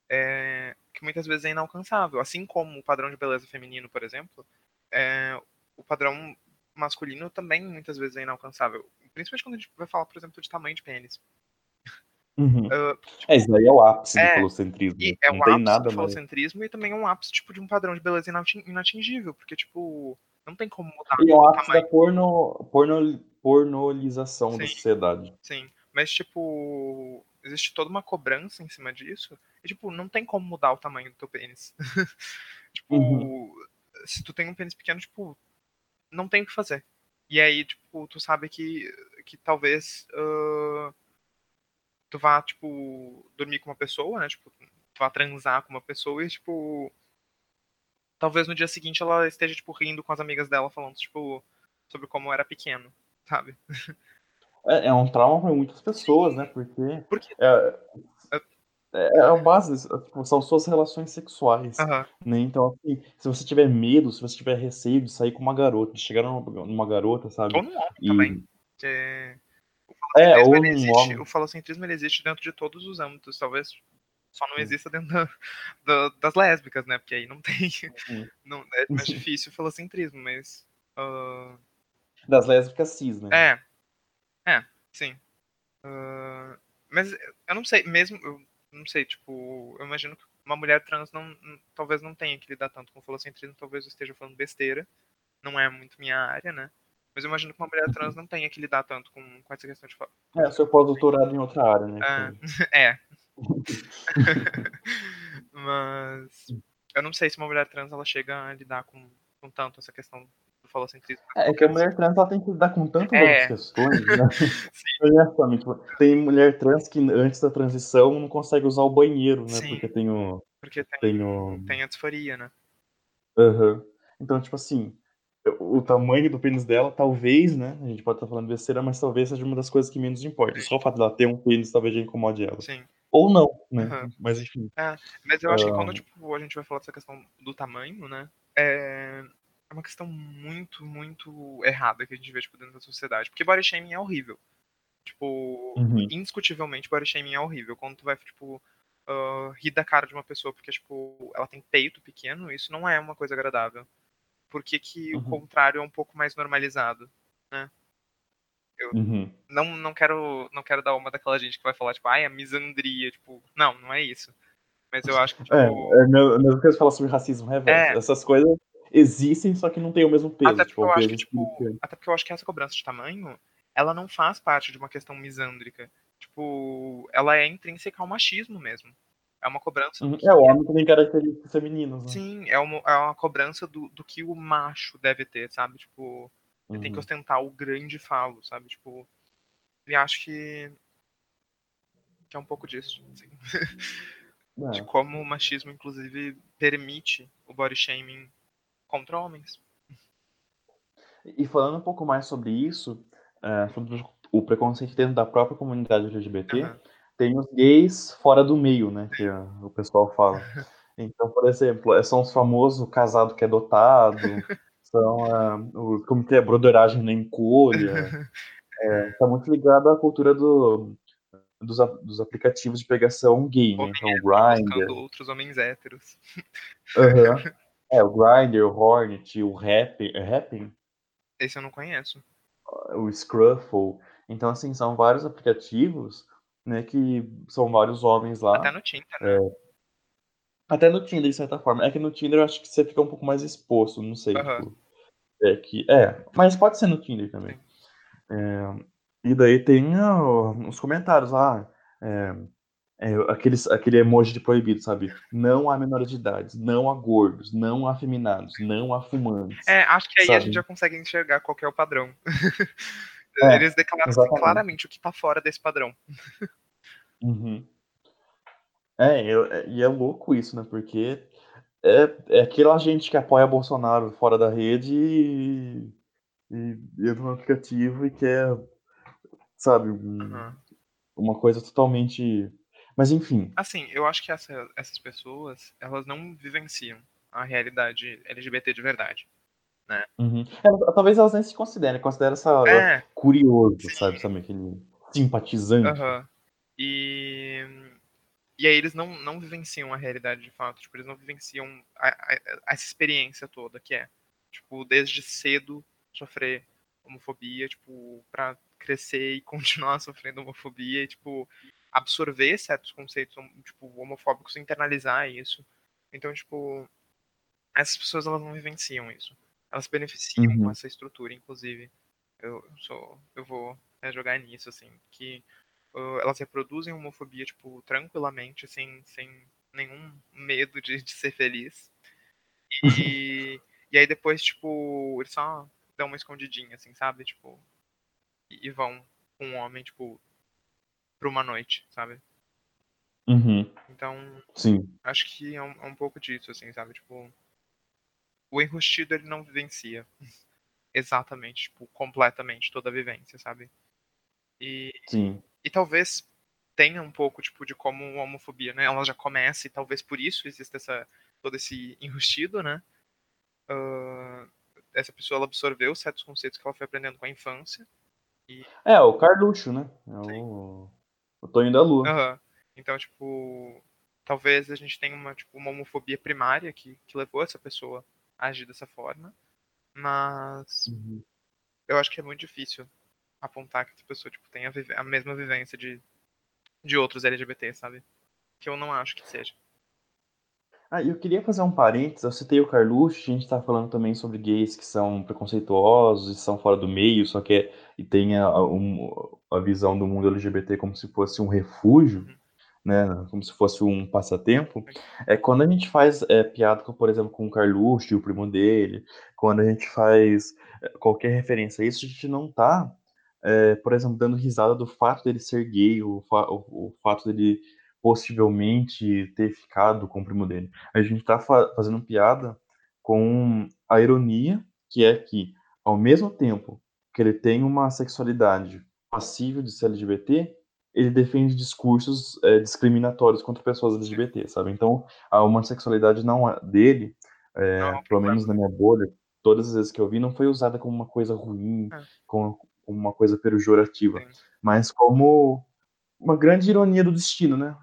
é, que muitas vezes é inalcançável, assim como o padrão de beleza feminino, por exemplo, é, o padrão masculino também muitas vezes é inalcançável. Principalmente quando a gente vai falar, por exemplo, de tamanho de pênis. Uhum. Uh, tipo, é, isso aí é o ápice é, do falocentrismo. é não um tem ápice nada do falocentrismo mais. e também é um ápice tipo, de um padrão de beleza inatingível, porque, tipo, não tem como mudar e é o ápice tamanho. da porno, porno, pornolização sim, da sociedade. Sim, mas, tipo, existe toda uma cobrança em cima disso, e, tipo, não tem como mudar o tamanho do teu pênis. tipo, uhum. se tu tem um pênis pequeno, tipo, não tem o que fazer. E aí, tipo, tu sabe que, que talvez uh, tu vá, tipo, dormir com uma pessoa, né? Tipo, tu vá transar com uma pessoa e, tipo, talvez no dia seguinte ela esteja, tipo, rindo com as amigas dela, falando, tipo, sobre como era pequeno, sabe? É, é um trauma para muitas pessoas, né? Porque. Porque é, é, é a base, tipo, são suas relações sexuais. Uhum. Né? Então, assim, se você tiver medo, se você tiver receio de sair com uma garota, de chegar numa, numa garota, sabe? Ou num homem e... também. Que... É, ou num existe, homem. O falocentrismo ele existe dentro de todos os âmbitos, talvez só não exista dentro da, da, das lésbicas, né? Porque aí não tem. Não, é mais difícil o falocentrismo, mas. Uh... Das lésbicas cis, né? É. É, sim. Uh... Mas eu não sei, mesmo. Eu não sei, tipo, eu imagino que uma mulher trans não, talvez não tenha que lidar tanto com falocentrismo, talvez eu esteja falando besteira, não é muito minha área, né? Mas eu imagino que uma mulher trans não tenha que lidar tanto com, com essa questão de É, seu pós-doutorado em outra área, né? É. é. Mas eu não sei se uma mulher trans ela chega a lidar com, com tanto essa questão falocentrismo. É que a mulher trans ela tem que lidar com tantas é. outras questões, né? Honestamente, tem mulher trans que antes da transição não consegue usar o banheiro, né? Sim. Porque tem o. Porque tem, tem, o... tem a disforia, né? Uhum. Então, tipo assim, o tamanho do pênis dela, talvez, né? A gente pode estar falando besteira, mas talvez seja uma das coisas que menos importa. Só o fato dela ter um pênis talvez já incomode ela. Sim. Ou não, né? Uhum. Mas enfim. É, mas eu acho que quando tipo, a gente vai falar dessa questão do tamanho, né? É, é uma questão muito, muito errada que a gente vê tipo, dentro da sociedade. Porque body shaming é horrível. Tipo, uhum. indiscutivelmente body shaming é horrível. Quando tu vai, tipo, uh, rir da cara de uma pessoa porque, tipo, ela tem peito pequeno, isso não é uma coisa agradável. Por que, que uhum. o contrário é um pouco mais normalizado, né? Eu uhum. não, não, quero, não quero dar uma daquela gente que vai falar, tipo, ai, a misandria, tipo, não, não é isso. Mas eu acho que, tipo... É, é mesmo que você fala sobre racismo reverso. É. Essas coisas existem, só que não tem o mesmo peso. Até porque, tipo, eu acho que, tipo, até porque eu acho que essa cobrança de tamanho, ela não faz parte de uma questão misândrica. Tipo, ela é intrínseca ao machismo mesmo. É uma cobrança. Uhum. É, o homem tem características femininas, né? Sim, é uma, é uma cobrança do, do que o macho deve ter, sabe? Tipo, ele uhum. tem que uhum. ostentar o grande falo, sabe? Tipo, e acho que. que é um pouco disso, assim. É. De como o machismo, inclusive, permite o body shaming contra homens. E falando um pouco mais sobre isso, é, sobre o preconceito dentro da própria comunidade LGBT, uhum. tem os gays fora do meio, né? Que o pessoal fala. Então, por exemplo, é, são os famosos casado que é dotado, são uh, o, como que é, broderagem na encolha. É, tá muito ligado à cultura do, dos, dos aplicativos de pegação gay, né? Então, o Grindr. outros homens héteros. Uhum. É, o Grindr, o Hornet, o Rapping. É Rapping? Esse eu não conheço. O Scruffle. Então, assim, são vários aplicativos, né, que são vários homens lá. Até no Tinder, né? É... Até no Tinder, de certa forma. É que no Tinder eu acho que você fica um pouco mais exposto, não sei. Uhum. Tipo, é, que, é, mas pode ser no Tinder também. É, e daí tem uh, os comentários lá. É, é, aqueles, aquele emoji de proibido, sabe? Não há menores de idade, não há gordos, não há afeminados, não há fumantes. É, acho que aí sabe? a gente já consegue enxergar qual é o padrão. É, Eles declaram assim, claramente o que tá fora desse padrão. Uhum. É, é, e é louco isso, né? Porque é, é aquela gente que apoia Bolsonaro fora da rede e, e entra no aplicativo e quer, sabe, um, uhum. uma coisa totalmente. Mas enfim. Assim, eu acho que essa, essas pessoas, elas não vivenciam a realidade LGBT de verdade né? Uhum. É, talvez elas nem se considerem, consideram essa é. curioso, Sim. sabe? Sabe aquele simpatizante. Uhum. E e aí eles não, não vivenciam a realidade de fato, tipo, eles não vivenciam a, a, essa experiência toda que é, tipo, desde cedo sofrer homofobia, tipo, para crescer e continuar sofrendo homofobia e, tipo, absorver certos conceitos, tipo, homofóbicos, internalizar isso. Então, tipo, essas pessoas, elas não vivenciam isso. Elas beneficiam uhum. com essa estrutura, inclusive. Eu, sou, eu vou né, jogar nisso, assim, que uh, elas reproduzem homofobia, tipo, tranquilamente, sem, sem nenhum medo de, de ser feliz. E, e aí depois, tipo, eles só dão uma escondidinha, assim, sabe? Tipo, e, e vão com um homem, tipo, pra uma noite, sabe? Uhum. Então, Sim. acho que é um, é um pouco disso, assim, sabe? Tipo, o enrustido ele não vivencia exatamente, tipo, completamente toda a vivência, sabe? E, Sim. e talvez tenha um pouco, tipo, de como a homofobia, né? Ela já começa e talvez por isso exista essa, todo esse enrustido, né? Uh, essa pessoa ela absorveu certos conceitos que ela foi aprendendo com a infância. E... É, o Carluxo, né? É o, o Tonho da Lua. Uhum. Então, tipo, talvez a gente tenha uma, tipo, uma homofobia primária que, que levou essa pessoa agir dessa forma, mas uhum. eu acho que é muito difícil apontar que essa pessoa tipo, tem a, a, mesma vivência de, de outros LGBT, sabe? Que eu não acho que seja. Ah, eu queria fazer um parênteses, eu citei o Carluxo, a gente tá falando também sobre gays que são preconceituosos e são fora do meio, só que é, e tem a, a, a visão do mundo LGBT como se fosse um refúgio. Uhum né, como se fosse um passatempo, é quando a gente faz é, piada, por exemplo, com o Carluxo, o primo dele, quando a gente faz é, qualquer referência a isso, a gente não tá, é, por exemplo, dando risada do fato dele ser gay, o, fa o, o, fato dele possivelmente ter ficado com o primo dele. A gente tá fa fazendo piada com a ironia que é que, ao mesmo tempo que ele tem uma sexualidade passível de ser LGBT, ele defende discursos é, discriminatórios contra pessoas LGBT, sabe? Então, a homossexualidade não é, dele, é, não, pelo menos na minha bolha, todas as vezes que eu vi, não foi usada como uma coisa ruim, é. como, uma coisa pejorativa, mas como uma grande ironia do destino, né?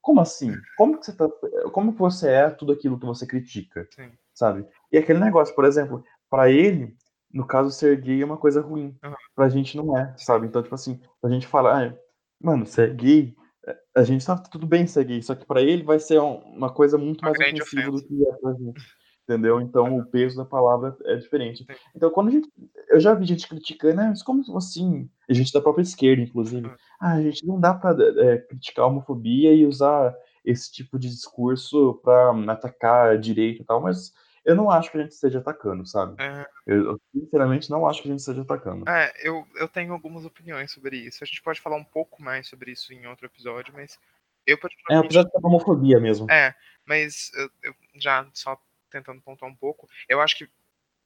Como assim? Como que você tá, como que você é tudo aquilo que você critica, Sim. sabe? E aquele negócio, por exemplo, para ele, no caso ser gay é uma coisa ruim, uhum. pra gente não é, sabe? Então, tipo assim, a gente fala, ah, mano, ser gay, é, a gente tá tudo bem ser gay, só que para ele vai ser uma coisa muito uma mais ofensiva do que é pra gente entendeu? Então o peso da palavra é diferente. Então quando a gente, eu já vi gente criticando, né, mas como assim? A gente da própria esquerda, inclusive, ah, a gente não dá para é, criticar a homofobia e usar esse tipo de discurso para atacar a direita e tal, mas eu não acho que a gente esteja atacando, sabe? É... Eu, sinceramente não acho que a gente esteja atacando. É, eu, eu tenho algumas opiniões sobre isso. A gente pode falar um pouco mais sobre isso em outro episódio, mas eu particularmente... É, episódio da homofobia mesmo. É, mas eu, eu já só tentando pontuar um pouco, eu acho que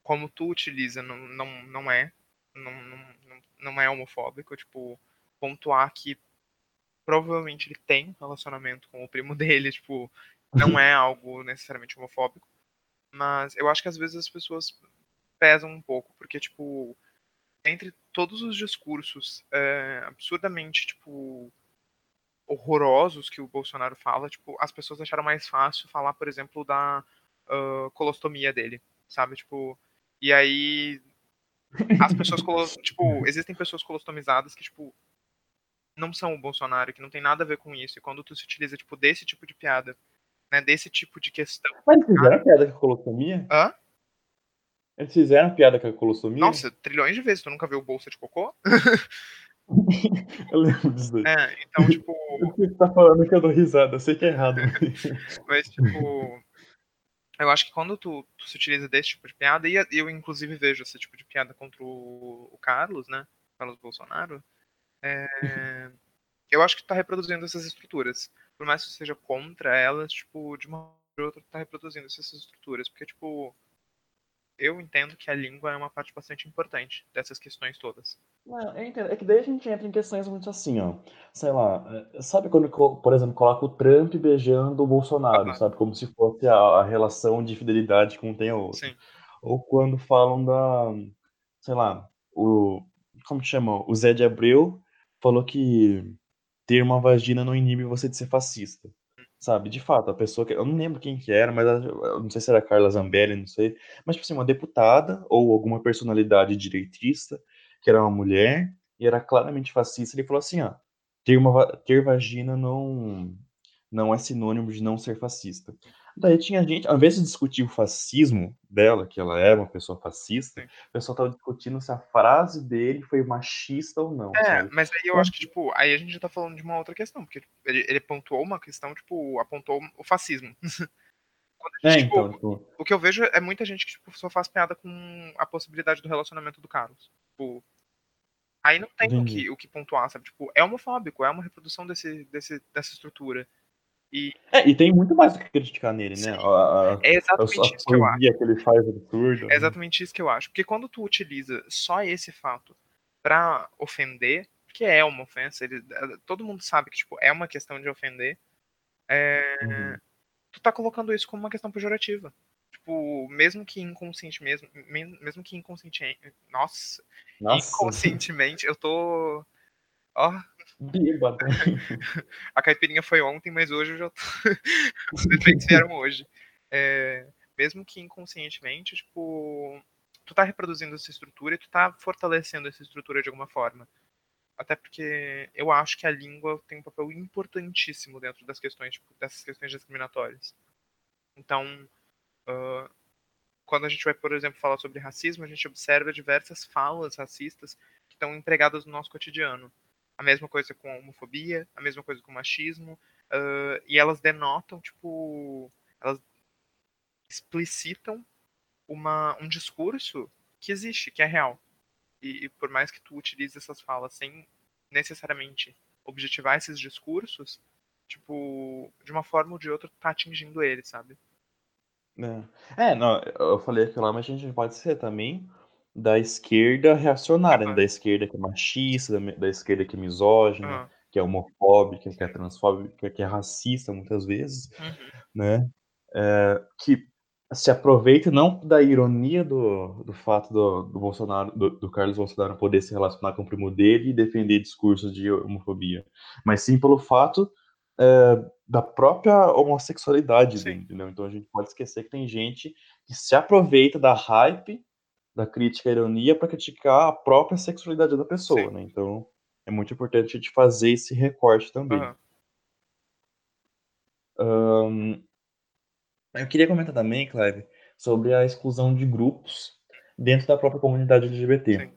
como tu utiliza não, não, não é não, não, não é homofóbico, tipo, pontuar que provavelmente ele tem relacionamento com o primo dele, tipo, não é algo necessariamente homofóbico, mas eu acho que às vezes as pessoas pesam um pouco, porque, tipo, entre todos os discursos é, absurdamente, tipo, horrorosos que o Bolsonaro fala, tipo, as pessoas acharam mais fácil falar, por exemplo, da uh, colostomia dele, sabe? Tipo, e aí as pessoas tipo, existem pessoas colostomizadas que tipo não são o Bolsonaro, que não tem nada a ver com isso. E quando tu se utiliza tipo desse tipo de piada, né, desse tipo de questão. Mas eles fizeram a piada com a colostomia? Hã? Eles fizeram a piada com a colostomia? Nossa, trilhões de vezes. Tu nunca viu bolsa de cocô? eu lembro disso. É, então, tipo. Você tá falando que eu dou risada, eu sei que é errado. Mas, tipo, eu acho que quando tu, tu, se utiliza desse tipo de piada, e eu inclusive vejo esse tipo de piada contra o, o Carlos, né? Carlos Bolsonaro, é, eu acho que tu tá reproduzindo essas estruturas. Por mais que seja contra elas, tipo, de uma ou outra, tu tá reproduzindo essas estruturas. Porque, tipo, eu entendo que a língua é uma parte bastante importante dessas questões todas. Não, eu entendo. É que daí a gente entra em questões muito assim, ó. Sei lá, é, sabe quando, por exemplo, coloca o Trump beijando o Bolsonaro, sabe? Como se fosse a, a, relação de fidelidade que um tem ao outro. Sim. Ou quando falam da, sei lá, o, como que chama? O Zé de Abreu falou que ter uma vagina não inibe você de ser fascista. Sabe, de fato, a pessoa que. Eu não lembro quem que era, mas não sei se era Carla Zambelli, não sei. Mas, tipo assim, uma deputada ou alguma personalidade direitista, que era uma mulher, e era claramente fascista, ele falou assim: ó, ter, uma, ter vagina não, não é sinônimo de não ser fascista. Daí tinha gente, ao invés de discutir o fascismo dela, que ela é uma pessoa fascista, o pessoal tava discutindo se a frase dele foi machista ou não. É, sabe? mas aí eu acho que, tipo, aí a gente já tá falando de uma outra questão, porque ele, ele pontuou uma questão, tipo, apontou o fascismo. Gente, é, tipo, então, tipo... O que eu vejo é muita gente que tipo, só faz piada com a possibilidade do relacionamento do Carlos. Tipo, aí não tem o que, o que pontuar, sabe? Tipo, é homofóbico, é uma reprodução desse, desse, dessa estrutura. E... É, e tem muito mais do que criticar nele, né? A, a, é exatamente a, isso que eu acho. que ele faz absurdo. É né? exatamente isso que eu acho. Porque quando tu utiliza só esse fato para ofender, que é uma ofensa, ele, todo mundo sabe que tipo, é uma questão de ofender, é, uhum. Tu tá colocando isso como uma questão pejorativa. Tipo, mesmo que inconsciente mesmo, mesmo que inconsciente, nossa, nossa. inconscientemente, eu tô Ó. Bêbado. A caipirinha foi ontem, mas hoje eu já tô. Os defeitos vieram hoje. É, mesmo que inconscientemente, tipo, tu tá reproduzindo essa estrutura e tu tá fortalecendo essa estrutura de alguma forma. Até porque eu acho que a língua tem um papel importantíssimo dentro das questões, tipo, dessas questões discriminatórias. Então, uh, quando a gente vai, por exemplo, falar sobre racismo, a gente observa diversas falas racistas que estão empregadas no nosso cotidiano. A mesma coisa com a homofobia, a mesma coisa com o machismo. Uh, e elas denotam, tipo. Elas explicitam uma, um discurso que existe, que é real. E, e por mais que tu utilize essas falas sem necessariamente objetivar esses discursos, tipo, de uma forma ou de outra, tá atingindo ele, sabe? É. é, não, eu falei aquilo lá, mas a gente pode ser também da esquerda reacionária, né? Aham. da esquerda que é machista, da, da esquerda que é misógina, Aham. que é homofóbica, que é transfóbica, que é racista muitas vezes, Uhum. né? É, que se aproveita não da ironia do, do fato do, do Bolsonaro, do, do Carlos Bolsonaro poder se relacionar com o primo dele e defender discursos de homofobia, mas sim pelo fato é, da própria homossexualidade Sim. dele, entendeu? Então a gente pode esquecer que tem gente que se aproveita da hype, da crítica à ironia para criticar a própria sexualidade da pessoa, Sim. né? Então é muito importante a gente fazer esse recorte também. Aham. Ahn, eu queria comentar também, Clive, sobre a exclusão de grupos dentro da própria comunidade LGBT. Sim.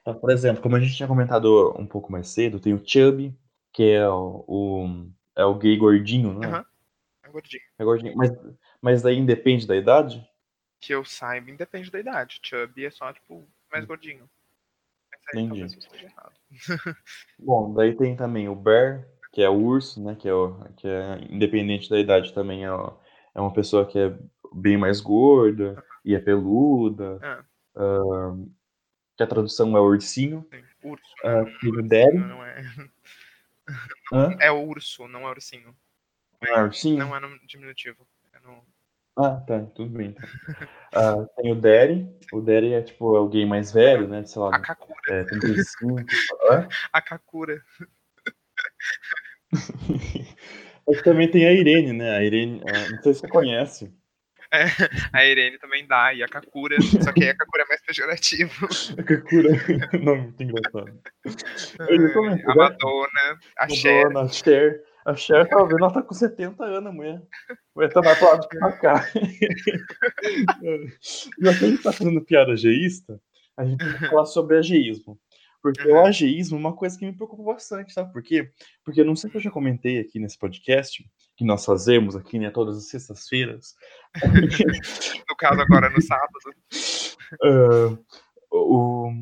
Então, por exemplo, como a gente tinha comentado um pouco mais cedo, tem o Chubby, que é o, o- é o gay gordinho, não é? Aham. É gordinho. É gordinho, mas, mas daí independe da idade? Que eu saiba, independe da idade. Chubby é só, tipo, mais gordinho. Mas aí Entendi. Bom, daí tem também o Bear, que é o urso, né? Que é, o, que é independente da idade também, é, o- é uma pessoa que é bem mais gorda e é peluda, Ah, que a tradução é ursinho. sim. Urso, Ah, né? tem o Ursinho, Daddy. não é. Hã? É urso, não é ursinho. Não é ursinho? Não é no diminutivo. É no... Ah, tá, tudo bem. Então. Ah, tem o Daddy. O Daddy é tipo é o gay mais velho, né? Sei A lá, Kakura. é, 35. Hã? A Kakura. Mas também tem a Irene, né? A Irene, ah, não sei se você conhece. É, a Irene também dá, e a Kakura. Só que aí a Kakura é mais pejorativo. A Kakura. Nome muito engraçado. Ia comentar, A né? Madonna, a Cher. Madonna, a Cher. A Cher tá vendo, ela tá com 70 anos, mulher. A mulher tá mais pra lá do que pra cá. Já que a gente tá fazendo piada ageísta, a gente tem que falar sobre ageísmo. Porque o Uhum. ageísmo é uma coisa que me preocupa bastante, sabe por quê? Porque eu não sei se eu já comentei aqui nesse podcast, que nós fazemos aqui, né, todas as sextas-feiras. No caso, agora no sábado. Ah, o,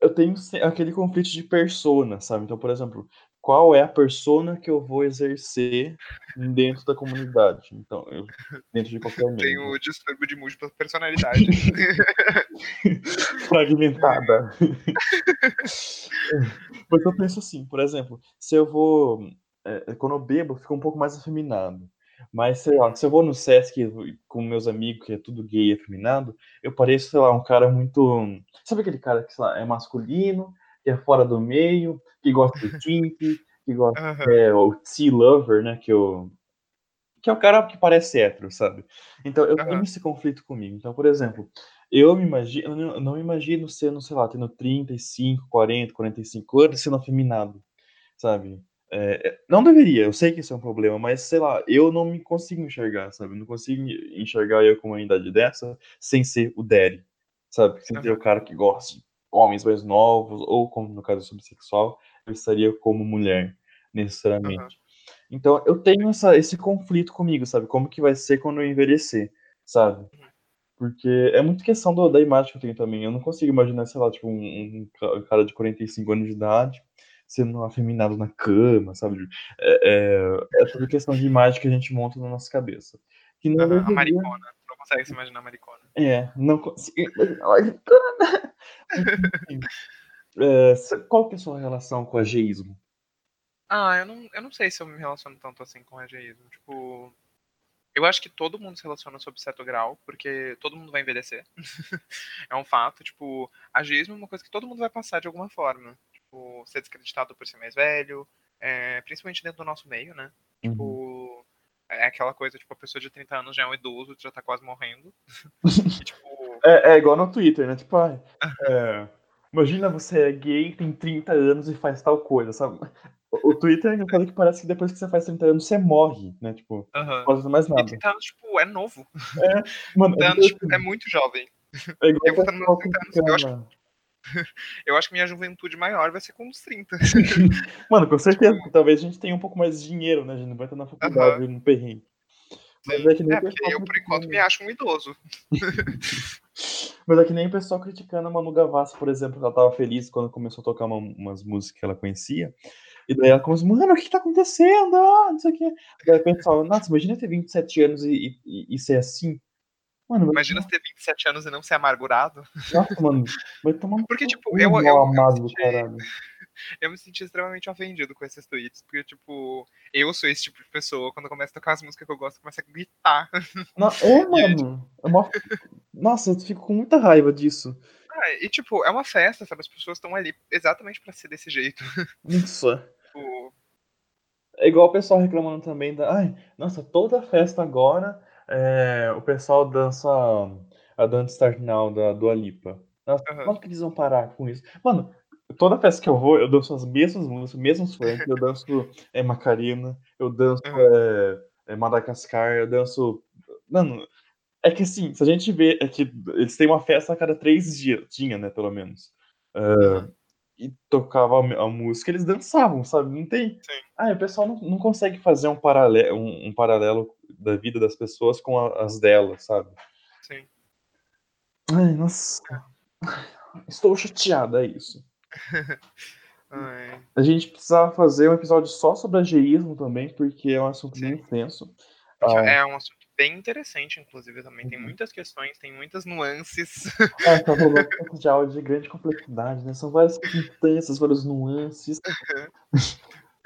eu tenho aquele conflito de persona, sabe? Então, por exemplo, qual é a persona que eu vou exercer dentro da comunidade? Então, eu- dentro de qualquer meio. Tem o distúrbio de múltipla personalidade. Fragmentada. Mas eu penso assim, por exemplo, se eu vou. é, quando eu bebo, eu fico um pouco mais afeminado. Mas, sei lá, se eu vou no Sesc com meus amigos, que é tudo gay e afeminado, eu pareço, sei lá, um cara muito. Sabe aquele cara que, lá, é masculino, que é fora do meio, que gosta de Twink, que gosta. Aham. É o Tea Lover, né? Que, eu, que é o cara que parece hétero, sabe? Então eu Aham. tenho esse conflito comigo. Então, por exemplo, eu me imagino, eu não- eu não me imagino sendo, sei lá, tendo 35, 40, 45 anos sendo afeminado, sabe? É, é, não deveria, eu sei que isso é um problema, mas sei lá, eu não me consigo enxergar, sabe? Eu não consigo enxergar eu com uma idade dessa sem ser o daddy, sabe? Sem ser Aham. o cara que gosta homens mais novos, ou como no caso subsexual, eu estaria como mulher, necessariamente. Aham. Então eu tenho essa, esse conflito comigo, sabe? Como que vai ser quando eu envelhecer, sabe? Porque é muito questão do- da imagem que eu tenho também. Eu não consigo imaginar, sei lá, tipo, um, um ca- cara de 45 anos de idade sendo afeminado na cama, sabe? É, é, é tudo questão de imagem que a gente monta na nossa cabeça. Que não Aham. A deveria- maricona. Não consegue se imaginar a maricona. É, não consigo é, qual que é a sua relação com o ageísmo? Ah, eu não, eu não sei se eu me relaciono tanto assim com o ageísmo. Tipo, eu acho que todo mundo se relaciona sob certo grau, porque todo mundo vai envelhecer. é um fato. Tipo, ageísmo é uma coisa que todo mundo vai passar de alguma forma. Tipo, ser descreditado por ser mais velho, é, principalmente dentro do nosso meio, né? Uhum. É aquela coisa, tipo, a pessoa de 30 anos já é um idoso, já tá quase morrendo. E, tipo, É, é igual no Twitter, né? Tipo, ai, é, imagina você é gay, tem 30 anos e faz tal coisa, sabe? O o Twitter é engraçado que parece que depois que você faz 30 anos você morre, né? Tipo, não aham. pode fazer mais E nada. 30 anos, tipo, é novo. Mano, 30 é, anos, muito tipo, é muito jovem. é igual eu vou o estar nos pessoal 30 anos, eu acho Eu acho que minha juventude maior vai ser com uns 30. Mano, com certeza, porque talvez a gente tenha um pouco mais de dinheiro, né? A gente não vai estar na faculdade, no perrengue. Mas é que nem É, o porque eu, por enquanto, me acho um idoso. Mas é que nem o pessoal criticando a Manu Gavassi, por exemplo, ela tava feliz quando começou a tocar uma- umas músicas que ela conhecia. E daí ela começou, mano, o que que tá acontecendo? Ah, não sei o quê. Daí o pessoal, nossa, imagina ter 27 anos e, e, e ser assim, Mano, Imagina você ter 27 anos e não ser amargurado. Nossa, mano, vai tomar Porque, tipo, eu- eu- eu amado do senti- caralho. Eu me senti extremamente ofendido com esses tweets. Porque, tipo, eu sou esse tipo de pessoa. Quando começa a tocar as músicas que eu gosto, começa a gritar. Não, é, mano. É uma... Nossa, eu fico com muita raiva disso. Ah, e, tipo, é uma festa, sabe? As pessoas estão ali exatamente pra ser desse jeito. Isso. Tipo, É igual o pessoal reclamando também da. Ai, nossa, toda festa agora é, o pessoal dança a Don't Start Now da Dua Lipa. Nossa, Aham. quando que eles vão parar com isso? Mano, toda festa que eu vou, eu danço as mesmas músicas, mesmos funk, eu danço é, Macarena, eu danço Aham. é, Madagascar, eu danço. Mano, é que assim, se a gente vê, é que eles têm uma festa a cada três dias, tinha, né, pelo menos. Aham. E tocava a, a música, eles dançavam, sabe? Não tem. Sim. Ah, o pessoal não, não consegue fazer um paralelo, um, um paralelo da vida das pessoas com a- as delas, sabe? sim. Ai, nossa. Estou chateada, é isso. Ai, A gente precisava fazer um episódio só sobre ageísmo também, porque é um assunto Sim. bem extenso. Ah, É um assunto bem interessante, inclusive, também. Tem Uhum. muitas questões, tem muitas nuances. é, tá falando de áudio de grande complexidade, né? São várias circunstâncias, várias nuances.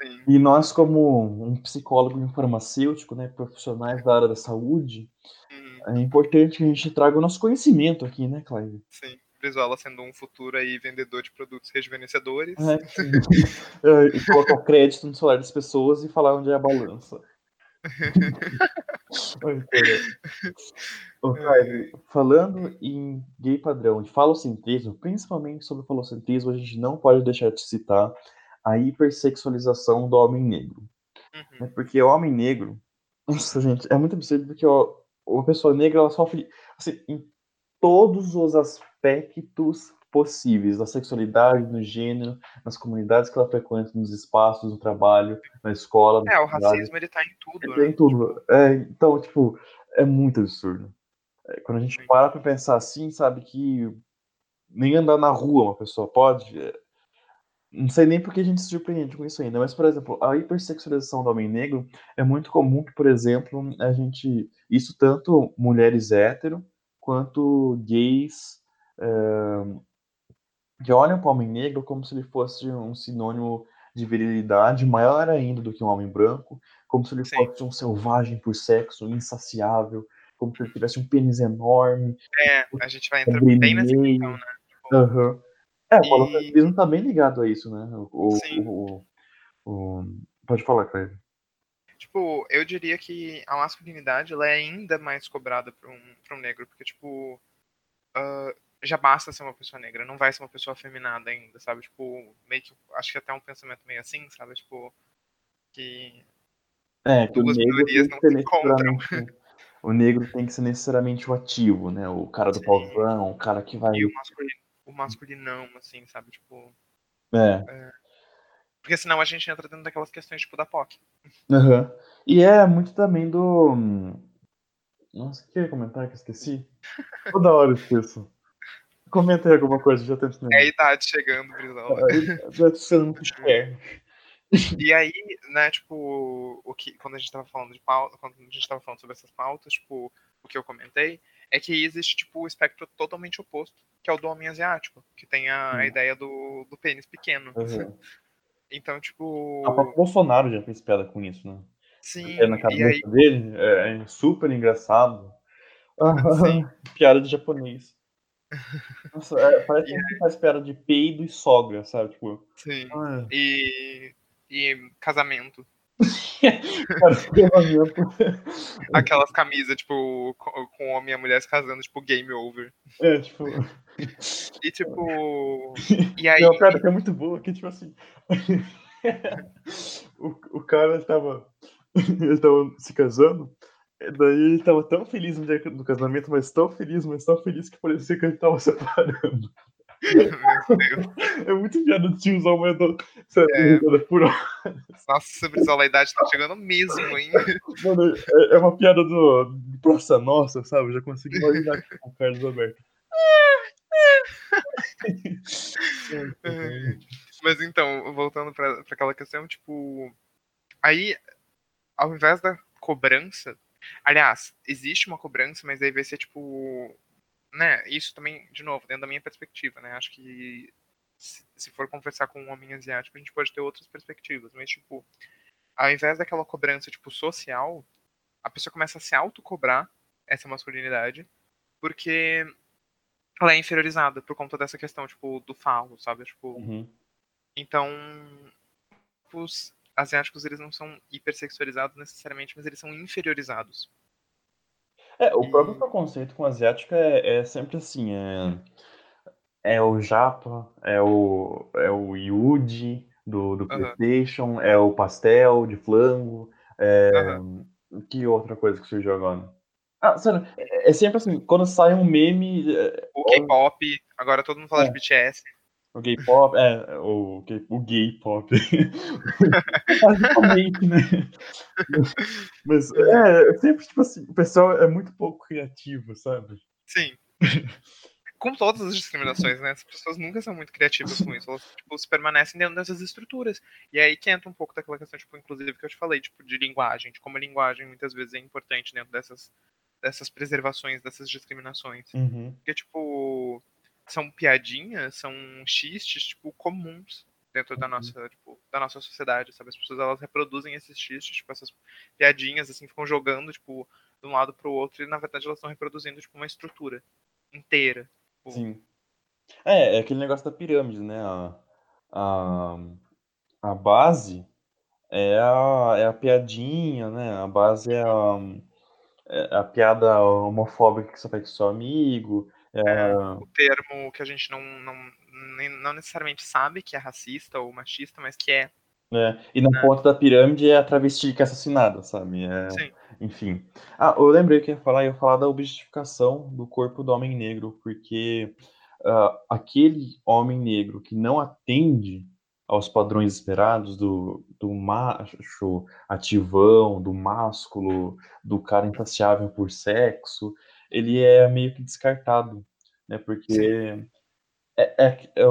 Sim. E nós, como um psicólogo e um farmacêutico, né, profissionais da área da saúde, Hum, é importante que a gente traga o nosso conhecimento aqui, né, Clive? sim. Brizola sendo um futuro aí vendedor de produtos rejuvenescedores. É. É, e colocar crédito no celular das pessoas e falar onde é a balança. Ô, Clive, falando em gay padrão e falocentrismo, principalmente sobre falocentrismo, a gente não pode deixar de citar a hipersexualização do homem negro. Uhum. né? Porque o homem negro, nossa, gente, é muito absurdo porque ó, a pessoa negra ela sofre assim, em todos os aspectos possíveis da sexualidade, no gênero, nas comunidades que ela frequenta, nos espaços do trabalho, na escola. na É, o racismo ele tá em tudo, Ele né? tem tudo. É, então, tipo, é muito absurdo. É, quando a gente Sim. para pra pensar assim, sabe que nem andar na rua uma pessoa pode. é, Não sei nem porque a gente se surpreende com isso ainda, mas, por exemplo, a hipersexualização do homem negro é muito comum que, por exemplo, a gente. Isso tanto mulheres hétero quanto gays é, que olham para o homem negro como se ele fosse um sinônimo de virilidade maior ainda do que um homem branco, como se ele Sim. fosse um selvagem por sexo, insaciável, como se ele tivesse um pênis enorme, É, a gente vai entrar bem nessa questão, né? Aham. É, o falocentrismo tá bem ligado a isso, né? O, o- Sim. o- o- Pode falar, Cleber. Tipo, eu diria que a masculinidade ela é ainda mais cobrada pra um, pra um negro, porque, tipo, ah, já basta ser uma pessoa negra, não vai ser uma pessoa afeminada ainda, sabe? Tipo, meio que, acho que até um pensamento meio assim, sabe? Tipo, que É, que o Duas negro minorias não se encontram. O negro tem que ser necessariamente o ativo, né? O cara do Sim. pauzão, o cara que vai. e o masculino, o masculinão, assim, sabe? Tipo, É. porque senão a gente entra dentro daquelas questões, tipo, da POC. Aham. E é muito também do. Nossa, o que eu ia comentar que eu esqueci? Toda hora eu esqueço. Comenta aí alguma coisa, já tento É a idade chegando, Brizola. Já tô sendo muito share. E aí, né, tipo, o que, quando a gente tava falando de pauta, quando a gente tava falando sobre essas pautas, tipo, o que eu comentei é que existe, tipo, o espectro totalmente oposto, que é o do homem asiático, que tem a, Hum. ideia do, do pênis pequeno. Aham. Então, tipo, O próprio Bolsonaro já fez piada com isso, né? sim, É na cabeça aí, dele, é, é super engraçado. Sim. piada de japonês. Nossa, é, parece que a gente faz piada de peido e sogra, sabe? Tipo, sim, ah, e, e casamento. cara, casamento. Aquelas camisas, tipo, com, homem e a mulher se casando, tipo, game over. É, tipo. E, tipo, e aí, uma piada que é muito boa, que tipo assim. o, o cara estava. Ele estava se casando. Daí ele estava tão feliz no dia do casamento, mas tão feliz, mas tão feliz que parecia que ele estava separando. meu Deus, É muito piada de tiozão, mas eu tô risada por hora. nossa, Brizola, a idade tá chegando mesmo, hein? Mano, é, é uma piada do, do Praça Nossa, sabe? Eu já consegui imaginar com o Carlos Alberto. Mas então, voltando pra, pra aquela questão, tipo. Aí, ao invés da cobrança, Aliás, existe uma cobrança, mas aí vai ser tipo. Né, isso também, de novo, dentro da minha perspectiva, né? Acho que se for conversar com um homem asiático, a gente pode ter outras perspectivas, mas, tipo, ao invés daquela cobrança, tipo, social, a pessoa começa a se autocobrar essa masculinidade, porque ela é inferiorizada por conta dessa questão, tipo, do falo, sabe? Tipo, uhum. Então, os asiáticos, eles não são hipersexualizados necessariamente, mas eles são inferiorizados. É, o próprio preconceito com o asiático é, é sempre assim, é é o Japa, é o, é o Yuji do, do. PlayStation, é o pastel de flango. É... Aham. Que outra coisa que surgiu agora? Ah, sério, é é sempre assim, quando sai um meme. é, O K-pop, agora todo mundo fala É. de BTS. O gay pop, é, o, gay- o gay pop. Basicamente, né? Mas, é, sempre, tipo assim, o pessoal é muito pouco criativo, sabe? Sim. Com todas as discriminações, né? As pessoas nunca são muito criativas com isso. Elas, tipo, se permanecem dentro dessas estruturas. E aí que entra um pouco daquela questão, tipo, inclusive, que eu te falei, tipo, de linguagem, de como a linguagem muitas vezes é importante dentro dessas, dessas preservações, dessas discriminações. Uhum. Porque, tipo, são piadinhas, são xistes, tipo, comuns dentro da nossa, tipo, da nossa sociedade, sabe? As pessoas, elas reproduzem esses xistes, tipo, essas piadinhas, assim, ficam jogando, tipo, de um lado pro outro, e na verdade elas estão reproduzindo, tipo, uma estrutura inteira. Tipo, Sim. É, é aquele negócio da pirâmide, né? A, a, a base é a, é a piadinha, né? A base é a, é a piada homofóbica que você faz com seu amigo. É é, o termo que a gente não, não, não necessariamente sabe que é racista ou machista, mas que é. né? E na É. ponta da pirâmide é a travesti que é assassinada, sabe? É, Sim. enfim. Ah, eu lembrei que ia falar, eu ia falar da objetificação do corpo do homem negro, porque ah, aquele homem negro que não atende aos padrões esperados do, do macho ativão, do másculo, do cara insaciável por sexo, ele é meio que descartado, né? Porque é, é, é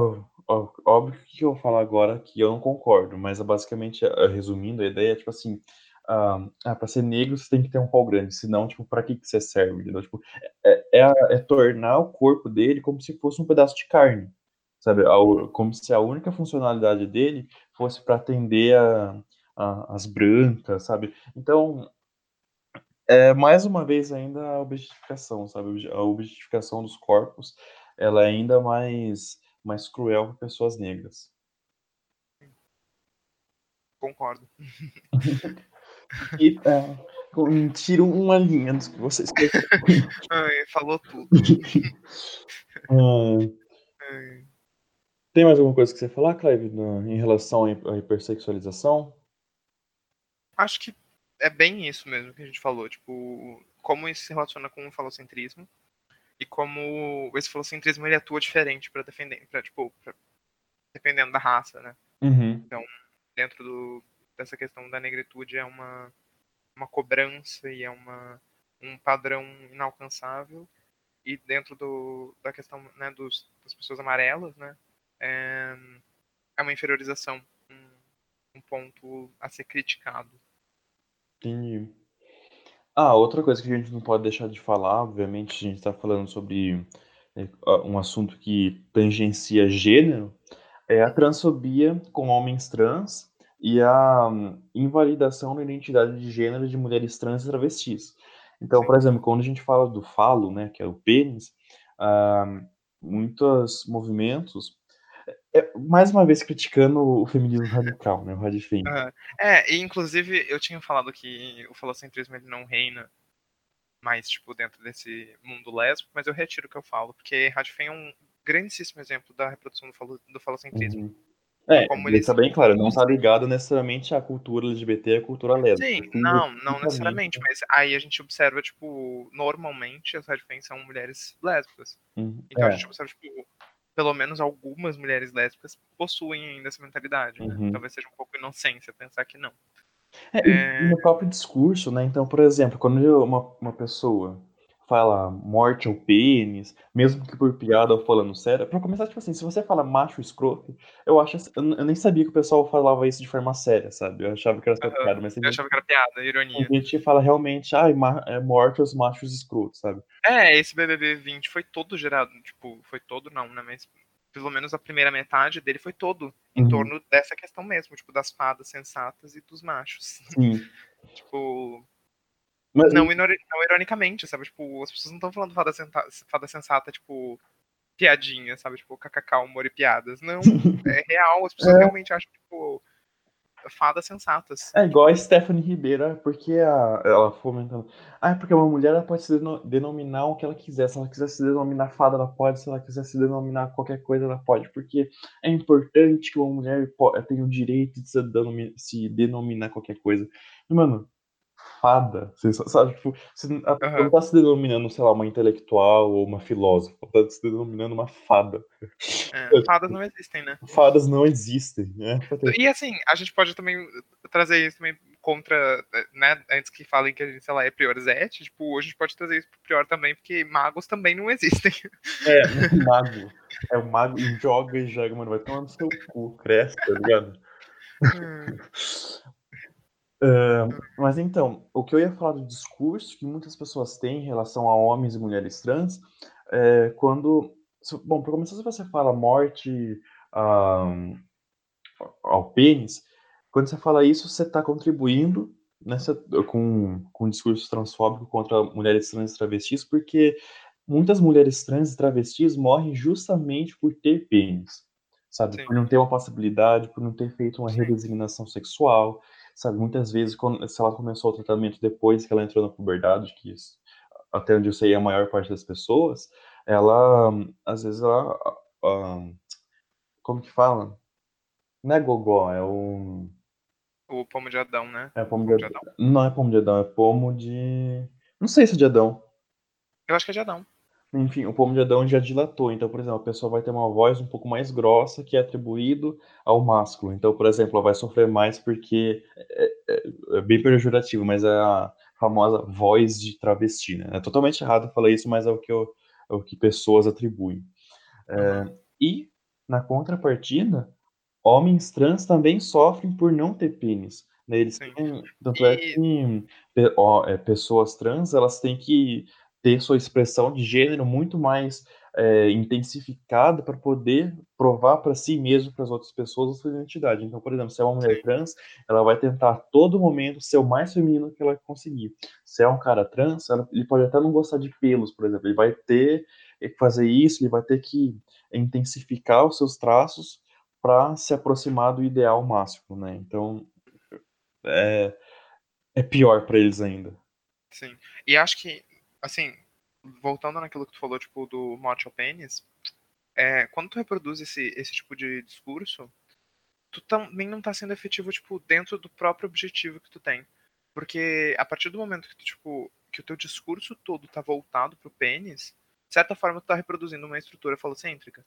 óbvio que eu vou falar agora que eu não concordo, mas é basicamente, é, resumindo, a ideia é tipo assim, ah, ah, para ser negro você tem que ter um pau grande, senão, tipo, para que que você serve, entendeu? Tipo, é, é, a- é tornar o corpo dele como se fosse um pedaço de carne, sabe? Como se a única funcionalidade dele fosse para atender a, a- as brancas, sabe? Então, é mais uma vez ainda a objetificação, sabe? A objetificação dos corpos, ela é ainda mais, mais cruel para pessoas negras. Concordo. E é, tiro uma linha dos que vocês Ai, falou tudo. Ah, Ai. Tem mais alguma coisa que você falar, Clive, em relação à hipersexualização? Acho que é bem isso mesmo que a gente falou, tipo, como isso se relaciona com o falocentrismo e como esse falocentrismo ele atua diferente para defender, para tipo, pra- dependendo da raça, né? Uhum. Dentro do, dessa questão da negritude é uma uma cobrança e é uma um padrão inalcançável e dentro do, da questão né, dos, das pessoas amarelas, né, é, é uma inferiorização, um, um ponto a ser criticado. Entendi. Ah, outra coisa que a gente não pode deixar de falar, obviamente, a gente está falando sobre ah, um assunto que tangencia gênero, é a transfobia com homens trans e a hum, invalidação da identidade de gênero de mulheres trans e travestis. Então, Sim. por exemplo, quando a gente fala do falo, né, que é o pênis, ah, muitos movimentos, é, mais uma vez criticando o feminismo radical, né, o radifem. Aham. É, e inclusive eu tinha falado que o falocentrismo ele não reina mais, tipo, dentro desse mundo lésbico, mas eu retiro o que eu falo, porque Radfem é um grandíssimo exemplo da reprodução do, falo, do falocentrismo. Uhum. É, Como eles deixa bem claro, não está ligado necessariamente à cultura LGBT e à cultura lésbica. Sim, Sim, não, não especificamente. necessariamente, mas aí a gente observa, tipo, normalmente as Radfem são mulheres lésbicas. Uhum. Então a É, gente observa, tipo, pelo menos algumas mulheres lésbicas possuem ainda essa mentalidade, né? Uhum. Talvez seja um pouco inocência pensar que não. É, e- e no próprio discurso, né? Então, por exemplo, quando eu- uma, uma pessoa fala morte ao pênis, mesmo que por piada ou falando sério. Pra começar, tipo assim, se você fala macho escroto, eu acho assim, eu, nem sabia que o pessoal falava isso de forma séria, sabe? Eu achava que era só piada, mas Eu gente, achava que era piada, ironia. gente que fala realmente, ai, ma- é morte aos machos escrotos, sabe? É, esse BBB 20 foi todo gerado, tipo, foi todo não, né? Mas pelo menos a primeira metade dele foi todo em Uhum. torno dessa questão mesmo, tipo, das fadas sensatas e dos machos. Sim. tipo, Mas, não, não ironicamente, sabe? Tipo, as pessoas não estão falando fada, senta- fada sensata, tipo, piadinha, sabe? Tipo, kkk, humor e piadas. Não, é real, as pessoas realmente acham, tipo, fadas sensatas. É igual a Stephanie Ribeiro, porque a, ela fomentando. Ah, é porque uma mulher ela pode se deno- denominar o que ela quiser. Se ela quiser se denominar fada, ela pode. Se ela quiser se denominar qualquer coisa, ela pode. Porque é importante que uma mulher tenha o direito de se, denomi- se denominar qualquer coisa. E, mano, fada, você sabe? Tipo, você Aham. não tá se denominando, sei lá, uma intelectual ou uma filósofa. Tá se denominando uma fada. É, fadas não existem, né? Fadas não existem, né? E assim, a gente pode também trazer isso também contra, né, antes que falem que a gente, sei lá, é priorzete, tipo, hoje a gente pode trazer isso pro pior também, porque magos também não existem. É, um mago. É um mago e joga e joga, mano. Vai tomar no seu cu, cresce, tá ligado? Ah, mas então, o que eu ia falar do discurso que muitas pessoas têm em relação a homens e mulheres trans é quando. Bom, para começar, se você fala morte ao pênis, quando você fala isso, você está contribuindo nessa, com, com um discurso transfóbico contra mulheres trans e travestis, porque muitas mulheres trans e travestis morrem justamente por ter pênis, sabe? Sim. Por não ter uma possibilidade, por não ter feito uma redesignação sexual, sabe? Muitas vezes, quando, se ela começou o tratamento depois que ela entrou na puberdade, que isso, até onde eu sei é a maior parte das pessoas, ela, às vezes, ela, ah, como que fala? Não é gogó, é o... O pomo de Adão, né? É pomo Pomo de de Adão. Não é pomo de Adão, é pomo de... Não sei se é de Adão. Eu acho que é de Adão. Enfim, o pomo de Adão já dilatou. Então, por exemplo, a pessoa vai ter uma voz um pouco mais grossa que é atribuído ao másculo. Então, por exemplo, ela vai sofrer mais porque é, é- é bem pejorativo, mas é a famosa voz de travesti, né? É totalmente errado falar isso, mas é o que, eu, é o que pessoas atribuem. É. E, na contrapartida, homens trans também sofrem por não ter pênis. Né? Eles têm, tanto é que ó, é, pessoas trans elas têm que ter sua expressão de gênero muito mais é, intensificada para poder provar para si mesmo, para as outras pessoas, a sua identidade. Então, por exemplo, se é uma mulher trans, ela vai tentar a todo momento ser o mais feminino que ela conseguir. Se é um cara trans, ela- ele pode até não gostar de pelos, por exemplo, ele vai ter que fazer isso, ele vai ter que intensificar os seus traços para se aproximar do ideal máximo, né? Então, é, é pior para eles ainda. Sim. E acho que, assim, voltando naquilo que tu falou, tipo, do ao pênis, é, quando tu reproduz esse, esse tipo de discurso, tu também não tá sendo efetivo, tipo, dentro do próprio objetivo que tu tem. Porque a partir do momento que tu, tipo, que o teu discurso todo tá voltado pro pênis, de certa forma tu tá reproduzindo uma estrutura falocêntrica.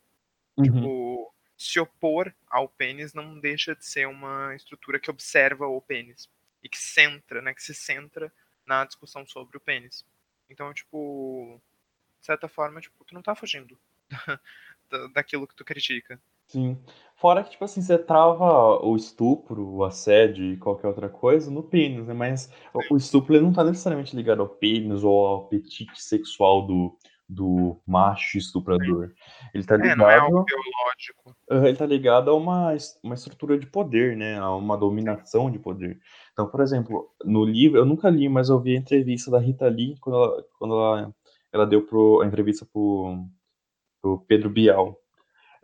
Uhum. Tipo, se opor ao pênis não deixa de ser uma estrutura que observa o pênis. E que centra, né? Que se centra na discussão sobre o pênis. Então, tipo, de certa forma, tipo, tu não tá fugindo da- daquilo que tu critica. Sim. Fora que, tipo assim, você trava o estupro, o assédio e qualquer outra coisa no pênis, né? Mas o- estupro ele não tá necessariamente ligado ao pênis ou ao apetite sexual do, do macho estuprador. Ele tá É, não é algo ligado, biológico. ele tá ligado a uma, uma estrutura de poder, né? A uma dominação de poder. Então, por exemplo, no livro, eu nunca li, mas eu vi a entrevista da Rita Lee quando ela, quando ela, ela deu pro, a entrevista pro, pro Pedro Bial.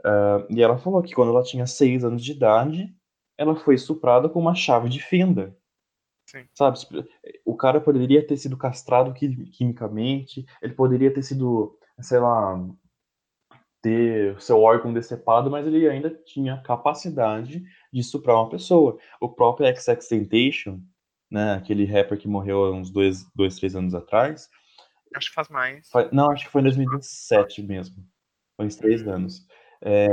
Ah, e ela falou que quando ela tinha seis anos de idade, ela foi estuprada com uma chave de fenda. Sim. Sabe? O cara poderia ter sido castrado qui- quimicamente, ele poderia ter sido, sei lá, ter seu órgão decepado, mas ele ainda tinha capacidade de estuprar uma pessoa. O próprio XXXTentacion, né, aquele rapper que morreu há uns dois, dois três anos atrás, Acho que faz mais. Não, acho que foi em 2017 mesmo. Foi uns três anos. É,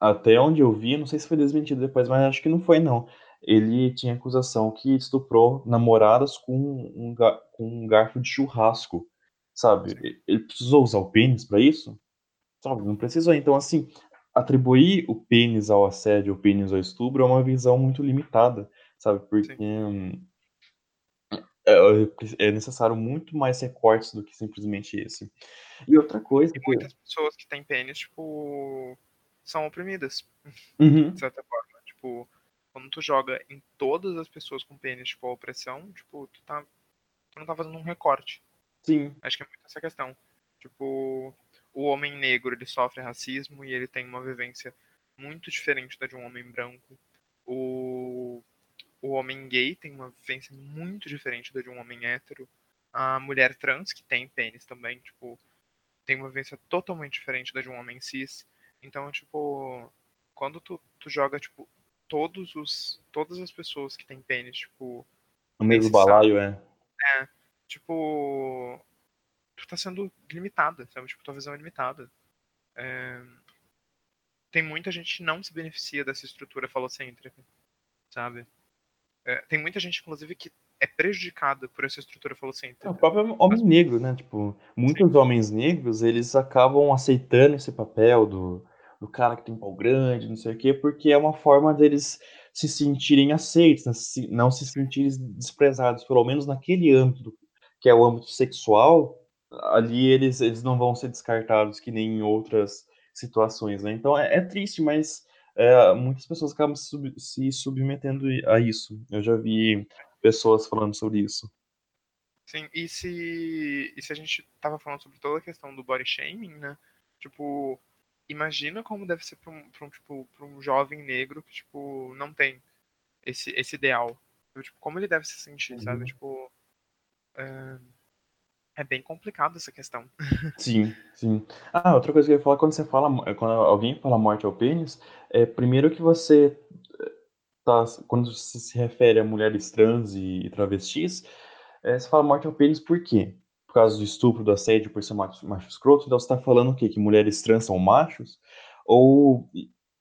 até onde eu vi, não sei se foi desmentido depois, mas acho que não foi, não. Ele tinha acusação que estuprou namoradas com um, com um garfo de churrasco, sabe? Sim. Ele precisou usar o pênis para isso? Sabe, não precisou. Então, assim, atribuir o pênis ao assédio, o pênis ao estupro é uma visão muito limitada, sabe? Porque hum, é, é necessário muito mais recortes do que simplesmente esse. E outra coisa e que... muitas pessoas que têm pênis, tipo, são oprimidas, uhum. de certa forma. Tipo, quando tu joga em todas as pessoas com pênis, tipo, a opressão, tipo, tu tá tu não tá fazendo um recorte. Sim. Acho que é muito essa questão. Tipo, o homem negro, ele sofre racismo e ele tem uma vivência muito diferente da de um homem branco. O, o homem gay tem uma vivência muito diferente da de um homem hétero. A mulher trans, que tem pênis também, tipo, tem uma vivência totalmente diferente da de um homem cis. Então, tipo, quando tu, tu joga, tipo, todos os, todas as pessoas que têm pênis, tipo... No mesmo balaio, é. É, tipo, tu tá sendo limitada, sabe? Tipo, tua visão é limitada. É... Tem muita gente que não se beneficia dessa estrutura falocêntrica, sabe? É, tem muita gente, inclusive, que é prejudicada por essa estrutura falocêntrica. É, o próprio homem Mas... negro, né? Tipo, muitos Sim. homens negros, eles acabam aceitando esse papel do, do cara que tem pau grande, não sei o quê, porque é uma forma deles se sentirem aceitos, né? não se sentirem desprezados, pelo menos naquele âmbito, que é o âmbito sexual, ali eles, eles não vão ser descartados que nem em outras situações, né? Então é, é triste, mas é, muitas pessoas acabam se, sub, se submetendo a isso. Eu já vi pessoas falando sobre isso. Sim, e se, e se a gente tava falando sobre toda a questão do body shaming, né? Tipo, imagina como deve ser para um, pra um, tipo, pra um jovem negro que, tipo, não tem esse, esse ideal. Tipo, como ele deve se sentir, uhum. sabe? Tipo, é, é, bem complicado essa questão. Sim, sim. Ah, outra coisa que eu ia falar, quando você fala, quando alguém fala morte ao pênis, é primeiro que você eh, tá, quando você se refere a mulheres trans e travestis, é, você fala morte ao pênis por quê? por causa do estupro, do assédio, por ser macho, macho escroto, então você está falando o quê? Que mulheres trans são machos? Ou,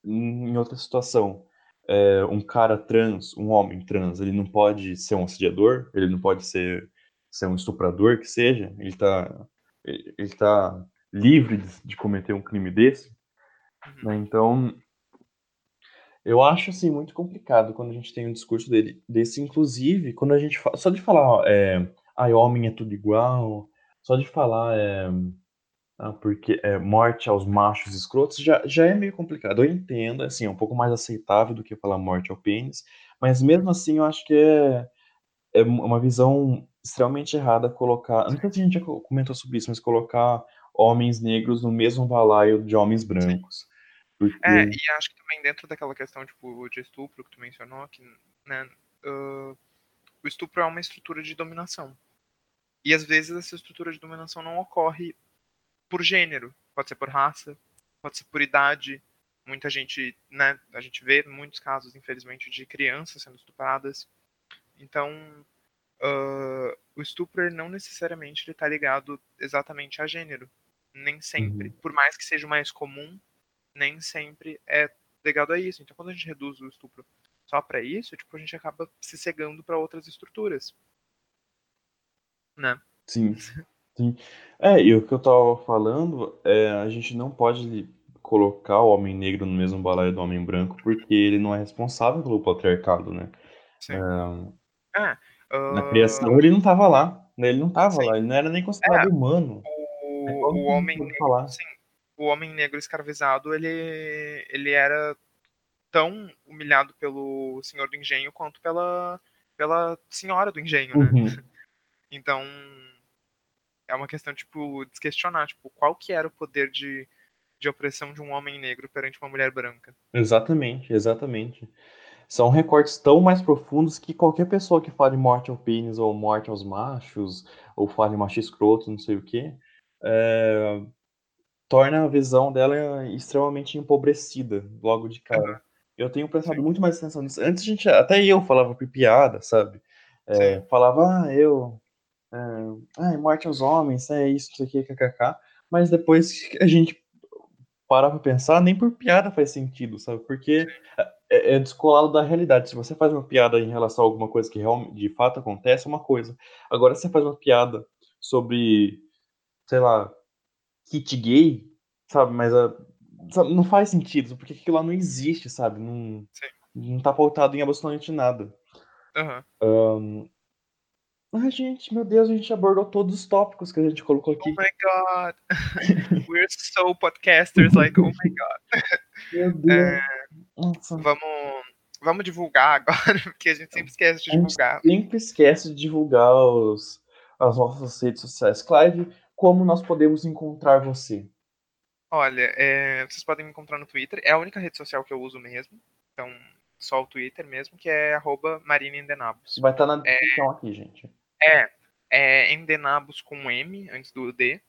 em outra situação, é, um cara trans, um homem trans, ele não pode ser um assediador, ele não pode ser, ser um estuprador, que seja, ele está ele, tá livre de, de, cometer um crime desse, né? Então, eu acho, assim, muito complicado quando a gente tem um discurso dele, desse, inclusive, quando a gente só de falar, é, ai, homem é tudo igual. Só de falar é, ah, porque é morte aos machos escrotos já, já é meio complicado. Eu entendo, assim, é um pouco mais aceitável do que falar morte ao pênis, mas mesmo assim eu acho que é, é uma visão extremamente errada colocar. Não sei se a gente já comentou sobre isso, mas colocar homens negros no mesmo balaio de homens brancos. Porque... É, e acho que também dentro daquela questão tipo, de estupro que tu mencionou, que né, uh, o estupro é uma estrutura de dominação. E às vezes essa estrutura de dominação não ocorre por gênero, pode ser por raça, pode ser por idade. Muita gente, né, a gente vê muitos casos, infelizmente, de crianças sendo estupradas. Então, uh, o estupro não necessariamente está ligado exatamente a gênero, nem sempre. Uhum. Por mais que seja o mais comum, nem sempre é ligado a isso. Então, quando a gente reduz o estupro só para isso, tipo, a gente acaba se cegando para outras estruturas né? Sim, sim. É, e o que eu tava falando é a gente não pode colocar o homem negro no mesmo balaio do homem branco porque ele não é responsável pelo patriarcado, né? Sim. É, uh... Na criação ele não tava lá, né? Ele não tava sim. lá, ele não era nem considerado é, humano. O, é o homem negro. Sim, o homem negro escravizado, ele, ele era tão humilhado pelo senhor do engenho quanto pela, pela senhora do engenho, né? Uhum. Então, é uma questão, tipo, de questionar, tipo, qual que era o poder de, de opressão de um homem negro perante uma mulher branca. Exatamente, exatamente. São recortes tão mais profundos que qualquer pessoa que fale morte ao pênis ou morte aos machos, ou fale macho escroto, não sei o que, é... torna a visão dela extremamente empobrecida logo de cara. Uhum. Eu tenho prestado muito mais atenção nisso. Antes a gente, até eu falava por piada, sabe? É, falava, ah, eu é, morte aos homens, é isso, isso aqui, kkk. Mas depois a gente parar pra pensar, nem por piada faz sentido, sabe? Porque é, é, descolado da realidade. Se você faz uma piada em relação a alguma coisa que realmente, de fato acontece, é uma coisa. Agora, se você faz uma piada sobre sei lá, kit gay, sabe? Mas a, sabe, não faz sentido, porque aquilo lá não existe, sabe? Não, não tá pautado em absolutamente nada. Aham. Um, Ai, gente, meu Deus, a gente abordou todos os tópicos que a gente colocou Oh aqui. my god. We're so podcasters, like, oh my god. Meu Deus. Nossa. Vamos, vamos divulgar agora, porque a gente sempre esquece de A gente divulgar. sempre esquece de divulgar os, as nossas redes sociais. Clive, como nós podemos encontrar você? Olha, é, vocês podem me encontrar no Twitter. É a única rede social que eu uso mesmo. Então, só o Twitter mesmo, que é arroba marinindenabos. Vai estar na descrição aqui, gente. É, é endenabos com M antes do D.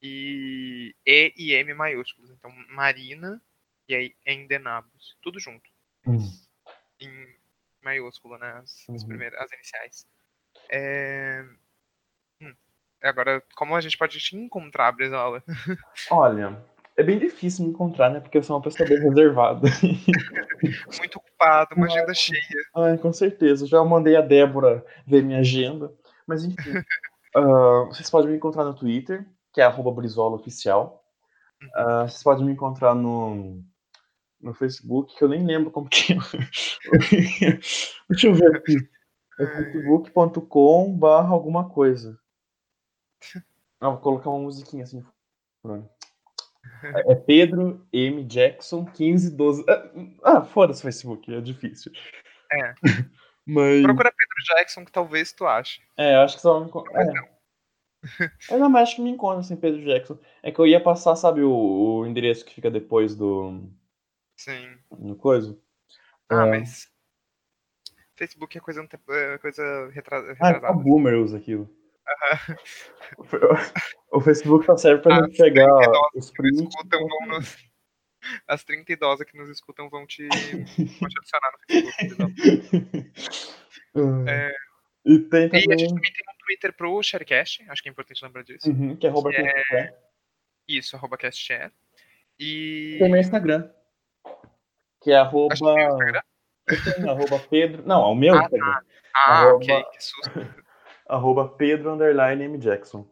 E E e M maiúsculos. Então, Marina e aí endenabos. Tudo junto. Hum. Em maiúsculo, né? As, as Uhum. primeiras, as iniciais. É... hum, Agora, como a gente pode te encontrar, Brizola? Olha, é bem difícil me encontrar, né? Porque eu sou uma pessoa bem reservada. Muito ocupado, uma agenda cheia. Ai, com certeza. Já mandei a Débora ver minha agenda. Mas enfim. Ah, vocês podem me encontrar no Twitter, que é arroba Brizola Oficial. Ah, vocês podem me encontrar no, no Facebook, que eu nem lembro como que é. Deixa eu ver aqui. É facebook.com barra alguma coisa. Ah, vou colocar uma musiquinha assim. É Pedro M. Jackson 1512. Ah, foda-se o Facebook, é difícil. É. Mas. Procura Pedro Jackson, que talvez tu ache. É, eu acho que só me encontra. É. Eu não, mas acho que me encontra assim, Pedro Jackson. É que eu ia passar, sabe, o, o endereço que fica depois do. Sim. No coisa? Ah, É. mas. Facebook é coisa, é coisa Ah, só retrasada. boomer usa aquilo. O Facebook só serve pra gente pegar 30 idosas os que nos prints. escutam vão nos... As 30 idosas que nos escutam vão te, vão te adicionar no Facebook. Ah, E tem E a também. gente também tem um Twitter pro Sharecast, acho que é importante lembrar disso. Uhum, que é arroba é- quiser. Isso, arroba castshare. E. Tem meu Instagram. Que é arroba. Que tem arroba Pedro. Não, é o meu Ah, Instagram. Ah, Arroba- ok, que susto. Arroba Pedro underline M. Jackson.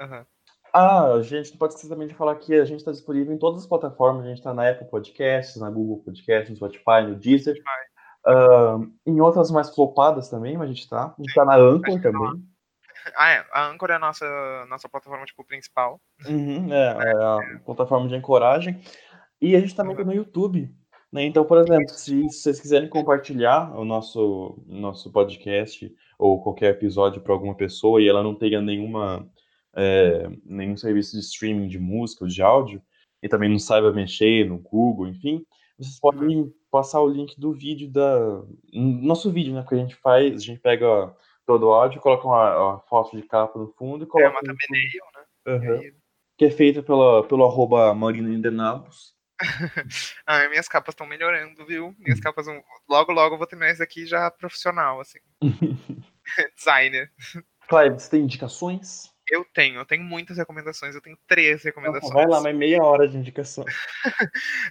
Aham. Ah, gente, não pode esquecer também de falar que a gente está disponível em todas as plataformas. A gente está na Apple Podcasts, na Google Podcasts, no Spotify, no Deezer. Ah, em outras mais flopadas também, mas a gente está. A gente está na Anchor tá também. Ah, é. A Anchor é a nossa, nossa plataforma tipo, principal. Uhum, é, é a plataforma de ancoragem. E a gente também está no YouTube. Né? Então, por exemplo, se vocês quiserem compartilhar o nosso, nosso podcast ou qualquer episódio para alguma pessoa e ela não tenha nenhuma, é, nenhum serviço de streaming de música ou de áudio, e também não saiba mexer no Google, enfim, vocês podem passar o link do vídeo da. Nosso vídeo, né? Que a gente faz, a gente pega todo o áudio, coloca uma, uma foto de capa no fundo e É coloca. uma no thumbnail, né? Uhum. Aí- Que é feita pela, pelo arroba Marina Indenabos. Ah, minhas capas estão melhorando, viu? Minhas capas vão. Logo, logo eu vou terminar isso aqui já profissional, assim. Designer. Clive, você tem indicações? Eu tenho, eu tenho muitas recomendações, eu tenho três recomendações. Vai lá, mas meia hora de indicação.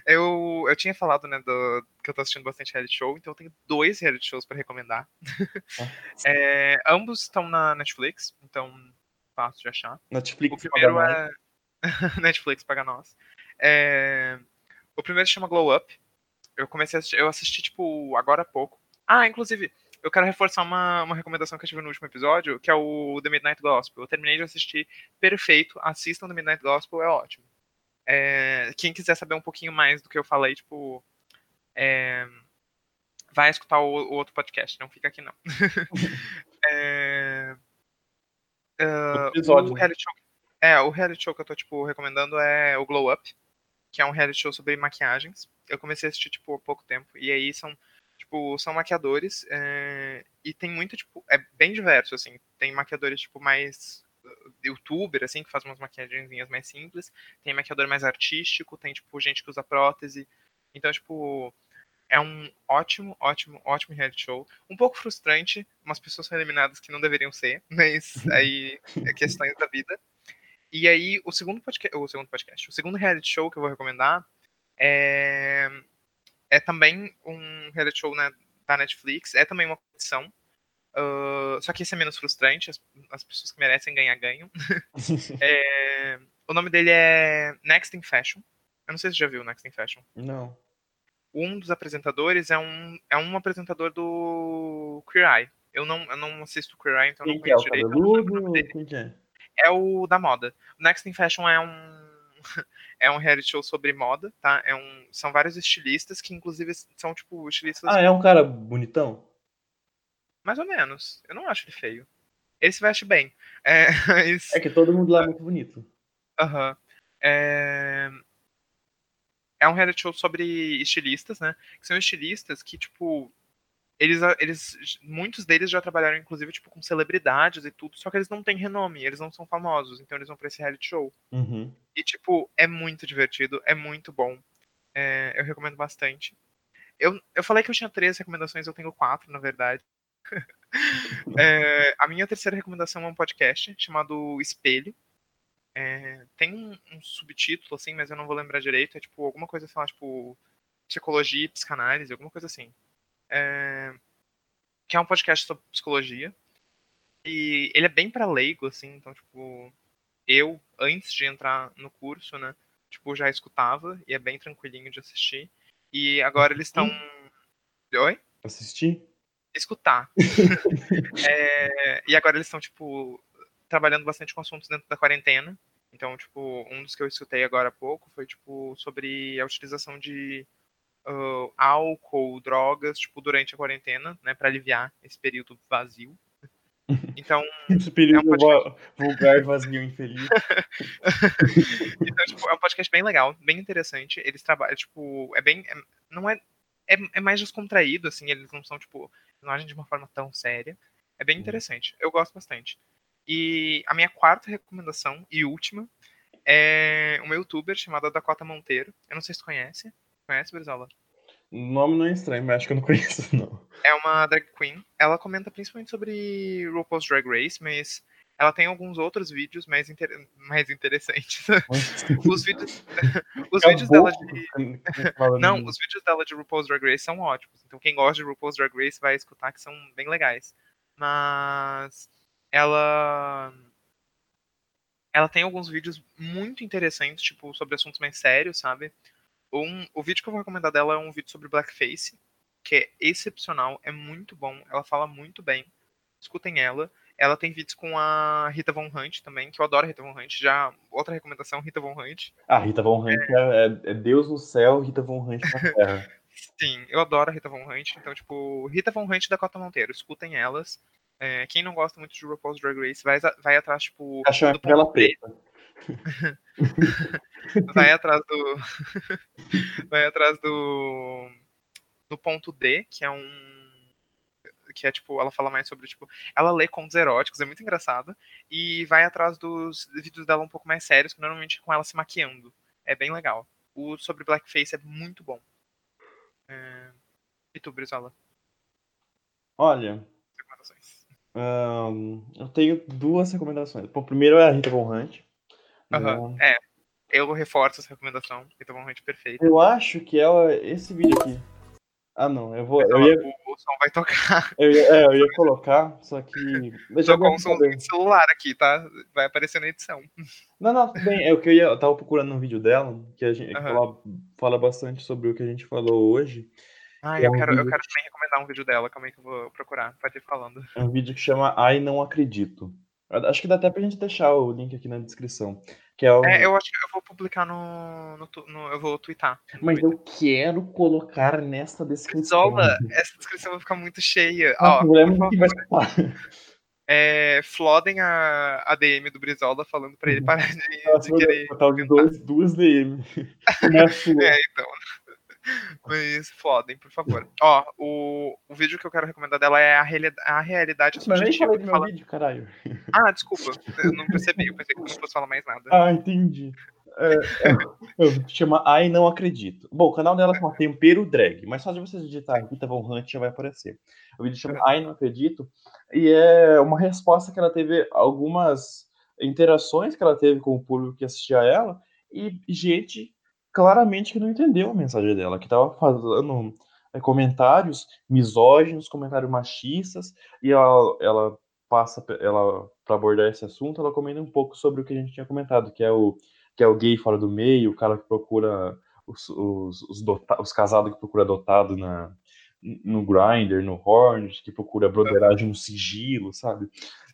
Eu, eu tinha falado, né, do, que eu tô assistindo bastante reality show, então eu tenho dois reality shows pra recomendar. É, ambos estão na Netflix, então fácil de achar. O Netflix primeiro paga é. Netflix paga nós. É, O primeiro se chama Glow Up. Eu comecei a assistir, eu assisti, tipo, agora há pouco. Ah, inclusive, eu quero reforçar uma, uma recomendação que eu tive no último episódio, que é o The Midnight Gospel. Eu terminei de assistir perfeito. Assistam The Midnight Gospel, é ótimo. É, quem quiser saber um pouquinho mais do que eu falei, tipo. é, vai escutar o, o outro podcast, não fica aqui não. É, episódio, o né? reality show, é, o reality show que eu tô, tipo, recomendando é o Glow Up, que é um reality show sobre maquiagens. Eu comecei a assistir, tipo, há pouco tempo, e aí são, tipo, são maquiadores, é, e tem muito, tipo, é bem diverso, assim, tem maquiadores, tipo, mais uh, youtuber, assim, que faz umas maquiagenzinhas mais simples, tem maquiador mais artístico, tem, tipo, gente que usa prótese, então, tipo, é um ótimo, ótimo, ótimo reality show. Um pouco frustrante, umas pessoas são eliminadas que não deveriam ser, mas aí é questões da vida. E aí, o segundo podcast, o segundo podcast, o segundo reality show que eu vou recomendar é, é também um reality show né, da Netflix, é também uma competição. Uh, só que esse é menos frustrante, as, as pessoas que merecem ganhar ganham. é, o nome dele é Next in Fashion. Eu não sei se você já viu Next in Fashion. Não. Um dos apresentadores é um, é um apresentador do Queer Eye. Eu não, eu não assisto Queer Eye, então Quem não é? conheço O direito. Quem que é? É o da moda. O Next in Fashion é um é um reality show sobre moda, tá? É um, são vários estilistas que inclusive são tipo estilistas Ah, é um cara bonitão? mais ou menos. Eu não acho ele feio. Ele se veste bem. É, mas- É que todo mundo lá é muito bonito. Aham. É... é um reality show sobre estilistas, né? Que são estilistas que, tipo, eles, eles, muitos deles já trabalharam, inclusive, tipo, com celebridades e tudo, só que eles não têm renome, eles não são famosos, então eles vão pra esse reality show. Uhum. E, tipo, é muito divertido, é muito bom. É, eu recomendo bastante. Eu, eu falei que eu tinha três recomendações, eu tenho quatro, na verdade. É, a minha terceira recomendação é um podcast chamado Espelho. É, tem um, um subtítulo, assim, mas eu não vou lembrar direito. É tipo alguma coisa, sei lá, tipo psicologia e psicanálise, alguma coisa assim. É, que é um podcast sobre psicologia. E ele é bem pra leigo, assim, então, tipo, eu, antes de entrar no curso, né, tipo, já escutava e é bem tranquilinho de assistir. E agora eles estão. Oi? Assisti? escutar. É, e agora eles estão, tipo, trabalhando bastante com assuntos dentro da quarentena. Então, tipo, um dos que eu escutei agora há pouco foi, tipo, sobre a utilização de ah, álcool, drogas, tipo, durante a quarentena, né, para aliviar esse período vazio. Então, Esse período É um va- vulgar, vazio, infeliz. então, tipo, é um podcast bem legal, bem interessante. Eles trabalham, tipo, é bem. é- não é, é. É mais descontraído, assim, eles não são, tipo, não agem de uma forma tão séria. É bem interessante. Eu gosto bastante. E a minha quarta recomendação e última é uma youtuber chamada Dakota Monteiro. Eu não sei se tu conhece. Conhece, Brizola? O nome não é estranho, mas acho que eu não conheço, não. É uma drag queen. Ela comenta principalmente sobre RuPaul's Drag Race, mas ela tem alguns outros vídeos mais, inter... mais interessantes. os vídeos, os vídeos dela de Não, os vídeos dela de RuPaul's Drag Race são ótimos. Então quem gosta de RuPaul's Drag Race vai escutar que são bem legais. Mas ela ela tem alguns vídeos muito interessantes, tipo, sobre assuntos mais sérios, sabe? Um, o vídeo que eu vou recomendar dela é um vídeo sobre blackface, que é excepcional, é muito bom, ela fala muito bem. Escutem ela. Ela tem vídeos com a Rita Von Hunt também, que eu adoro a Rita Von Hunt. Já outra recomendação, Rita Von Hunt. Ah, Rita Von Hunt é, é- é Deus no céu, Rita Von Hunt na terra. Sim, eu adoro a Rita Von Hunt. Então, tipo, Rita Von Hunt e Dakota Monteiro, escutem elas. É, quem não gosta muito de RuPaul's Drag Race, vai, vai atrás, tipo, Caixão é do ponto D, preta. vai atrás do. vai atrás do. Do ponto D, que é um. Que é tipo, ela fala mais sobre, tipo, ela lê contos eróticos, é muito engraçado. E vai atrás dos vídeos dela um pouco mais sérios, que normalmente é com ela se maquiando. É bem legal. O sobre blackface é muito bom. É... E tu, Brizola? Olha, Recomendações. ahn, eu tenho duas recomendações. Bom, primeiro é a Rita Von Hunt. Aham, né? É, eu reforço essa recomendação, que tá realmente perfeita. Eu acho que ela. Esse vídeo aqui. Ah, não, eu vou. Eu ia, o, som vai tocar. eu ia, é, eu ia colocar, só que. Eu Tocou um somzinho de celular aqui, tá? Vai aparecer na edição. Não, não, tudo bem. É o que eu ia. Eu tava procurando um vídeo dela, que a gente Aham. fala, fala bastante sobre o que a gente falou hoje. Ah, É eu um quero, eu vídeo quero também recomendar um vídeo dela, calma aí que eu vou procurar. Pode ir falando. É um vídeo que chama Ai Não Acredito. Acho que dá até pra gente deixar o link aqui na descrição. Que é o... É, eu acho que eu vou publicar no. no, no- eu vou twittar. no Mas Twitter. eu quero colocar nesta descrição. Zola, essa descrição vai ficar muito cheia. Ah, Ó, o problema é que vai é, flodem a, a DM do Brizola falando pra ele Uhum. parar de, Nossa, de querer. total de dois, duas DM. É, então. Mas flodem, por favor. Ó, o, o vídeo que eu quero recomendar dela é a, reali a realidade Mas nem falei do meu fala... vídeo, caralho. Ah, desculpa. Eu não percebi. Eu pensei que não fosse falar mais nada. Ah, entendi. É, é, chama Ai Não Acredito. Bom, o canal dela chama Tempero Drag, mas só de você digitar Rita Von Hunt já vai aparecer. O vídeo chama Ai Não Acredito e é uma resposta que ela teve, algumas interações que ela teve com o público que assistia a ela e gente claramente que não entendeu a mensagem dela, que tava falando é, comentários misóginos, comentários machistas, e ela, ela passa ela para abordar esse assunto, ela comenta um pouco sobre o que a gente tinha comentado, que é o que é o gay fora do meio, o cara que procura os, os, os, os casados que procura adotado na, no Grindr, no Hornet, que procura broderagem no sigilo, sabe?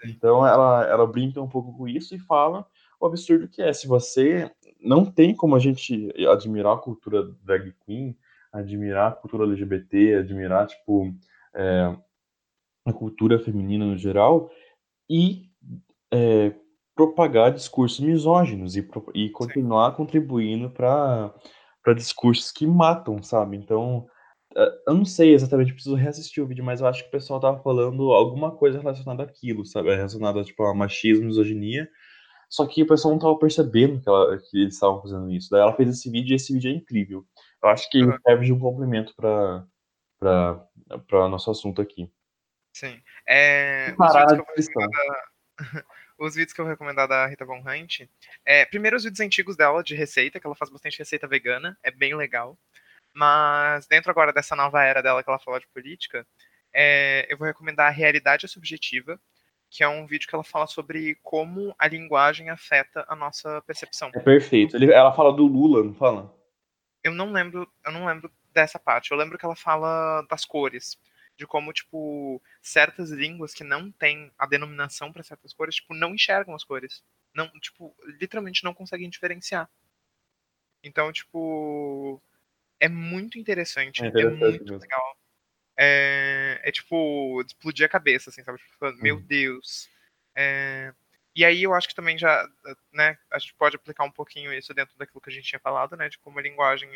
Então ela, ela brinca um pouco com isso e fala o absurdo que é. Se você não tem como a gente admirar a cultura drag queen, admirar a cultura LGBT, admirar, tipo, é, a cultura feminina no geral, e é, propagar discursos misóginos e, e continuar Sim. contribuindo para discursos que matam, sabe? Então, é, eu não sei exatamente, preciso reassistir o vídeo, mas eu acho que o pessoal tava falando alguma coisa relacionada àquilo, sabe? Relacionada, tipo, a machismo, misoginia. Só que o pessoal não tava percebendo que, ela, que eles estavam fazendo isso. Daí ela fez esse vídeo e esse vídeo é incrível. Eu acho que uhum. serve de um complemento para para nosso assunto aqui. Sim. É, Parar os, vídeos da, os vídeos que eu vou recomendar da Rita Von Hunt. É, primeiro, os vídeos antigos dela de receita, que ela faz bastante receita vegana. É bem legal. Mas dentro agora dessa nova era dela que ela fala de política, é, eu vou recomendar a Realidade é Subjetiva, que é um vídeo que ela fala sobre como a linguagem afeta a nossa percepção. É perfeito. Ele, ela fala do Lula, não fala? Eu não lembro, eu não lembro dessa parte. Eu lembro que ela fala das cores, de como tipo certas línguas que não têm a denominação para certas cores, tipo, não enxergam as cores. Não, tipo, literalmente não conseguem diferenciar. Então, tipo, é muito interessante, é, interessante é muito mesmo. legal. É, é, tipo, explodir a cabeça, assim, sabe? Tipo, meu uhum. Deus. É, e aí eu acho que também já, né, a gente pode aplicar um pouquinho isso dentro daquilo que a gente tinha falado, né, de como a linguagem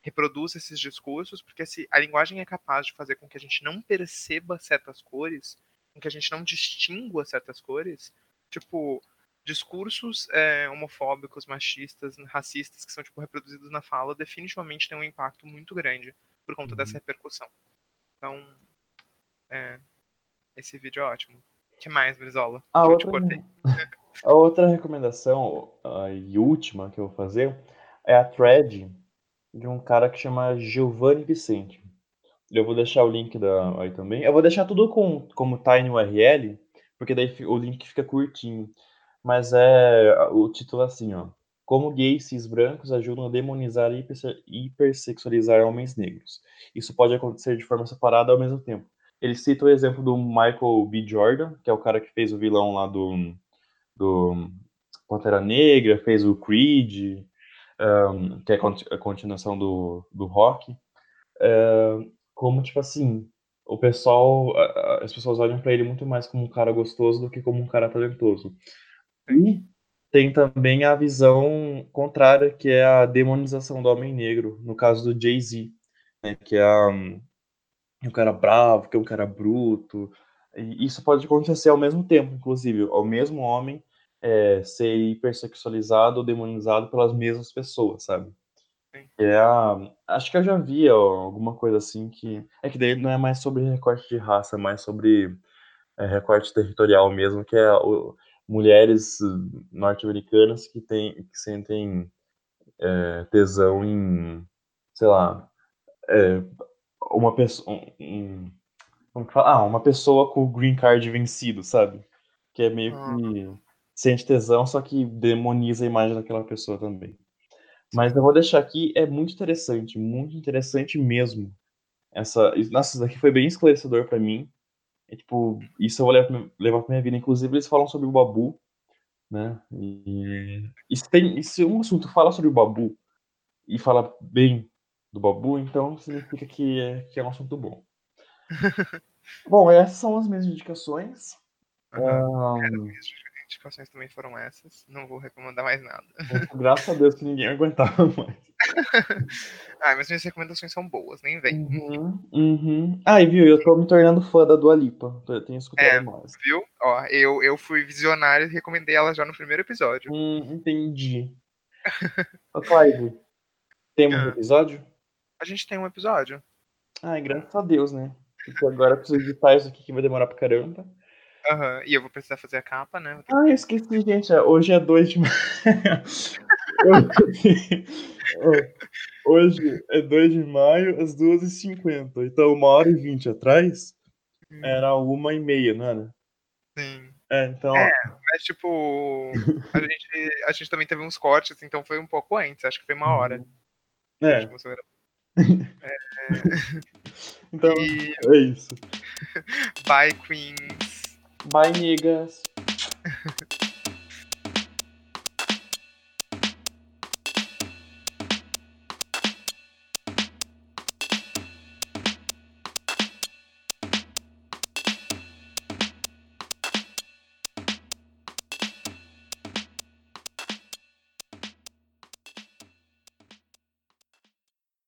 reproduz esses discursos, porque se a linguagem é capaz de fazer com que a gente não perceba certas cores, com que a gente não distingua certas cores, tipo, discursos é, homofóbicos, machistas, racistas que são tipo reproduzidos na fala definitivamente tem um impacto muito grande por conta uhum. dessa repercussão. Então, é, esse vídeo é ótimo. O que mais, Brizola? A, outra, a outra recomendação a, e última que eu vou fazer é a thread de um cara que chama Giovanni Vicente. Eu vou deixar o link da, aí também. Eu vou deixar tudo com, como TinyURL, porque daí o link fica curtinho. Mas é o título é assim, ó. Como gays cis brancos ajudam a demonizar e hipersexualizar homens negros. Isso pode acontecer de forma separada ao mesmo tempo. Ele cita o exemplo do Michael B. Jordan, que é o cara que fez o vilão lá do, do Pantera Negra, fez o Creed, um, que é a continuação do, do rock. como, tipo assim, o pessoal, as pessoas olham para ele muito mais como um cara gostoso do que como um cara talentoso. E tem também a visão contrária, que é a demonização do homem negro, no caso do Jay-Z, né, que é um, um cara bravo, que é um cara bruto. E isso pode acontecer ao mesmo tempo, inclusive, ao mesmo homem é, ser hipersexualizado ou demonizado pelas mesmas pessoas, sabe? É a, acho que eu já vi ó, alguma coisa assim que. É que daí não é mais sobre recorte de raça, é mais sobre é, recorte territorial mesmo, que é o, mulheres norte-americanas que, tem, que sentem é, tesão em, sei lá, é, uma pessoa. Um, fala? Ah, uma pessoa com o green card vencido, sabe? Que é meio que sente tesão, só que demoniza a imagem daquela pessoa também. Mas eu vou deixar aqui, é muito interessante, muito interessante mesmo. Essa, nossa, isso daqui foi bem esclarecedor para mim. É, tipo, isso eu vou levar, levar pra minha vida. Inclusive, eles falam sobre o Babu, né? E, e se, tem, e se um assunto fala sobre o Babu e fala bem do Babu, então significa que é, que é um assunto bom. bom, essas são as minhas indicações. Uhum. Um... minhas indicações também foram essas. Não vou recomendar mais nada. Graças a Deus que ninguém aguentava mais. ah, mas minhas recomendações são boas, nem vem. Uhum, uhum. Ah, e viu, eu tô me tornando fã da Dua Lipa. Eu tenho escutado é, mais. Viu? Ó, eu, eu fui visionário e recomendei ela já no primeiro episódio. Hum, entendi. Ô, Clive, temos um ah. episódio? A gente tem um episódio. Ai, graças a Deus, né? Porque agora eu preciso editar isso aqui que vai demorar pra caramba. Aham, uhum. e eu vou precisar fazer a capa, né? Ah, eu esqueci, gente. Hoje é 2 de maio. Hoje é 2 de maio, às 2h50. Então, uma hora e vinte atrás, era uma e meia, não era? Sim. É, então. É, mas tipo, a gente, a gente também teve uns cortes, então foi um pouco antes, acho que foi uma hora. É. é... então, E- é isso. Bye, Queens. Bye, niggas.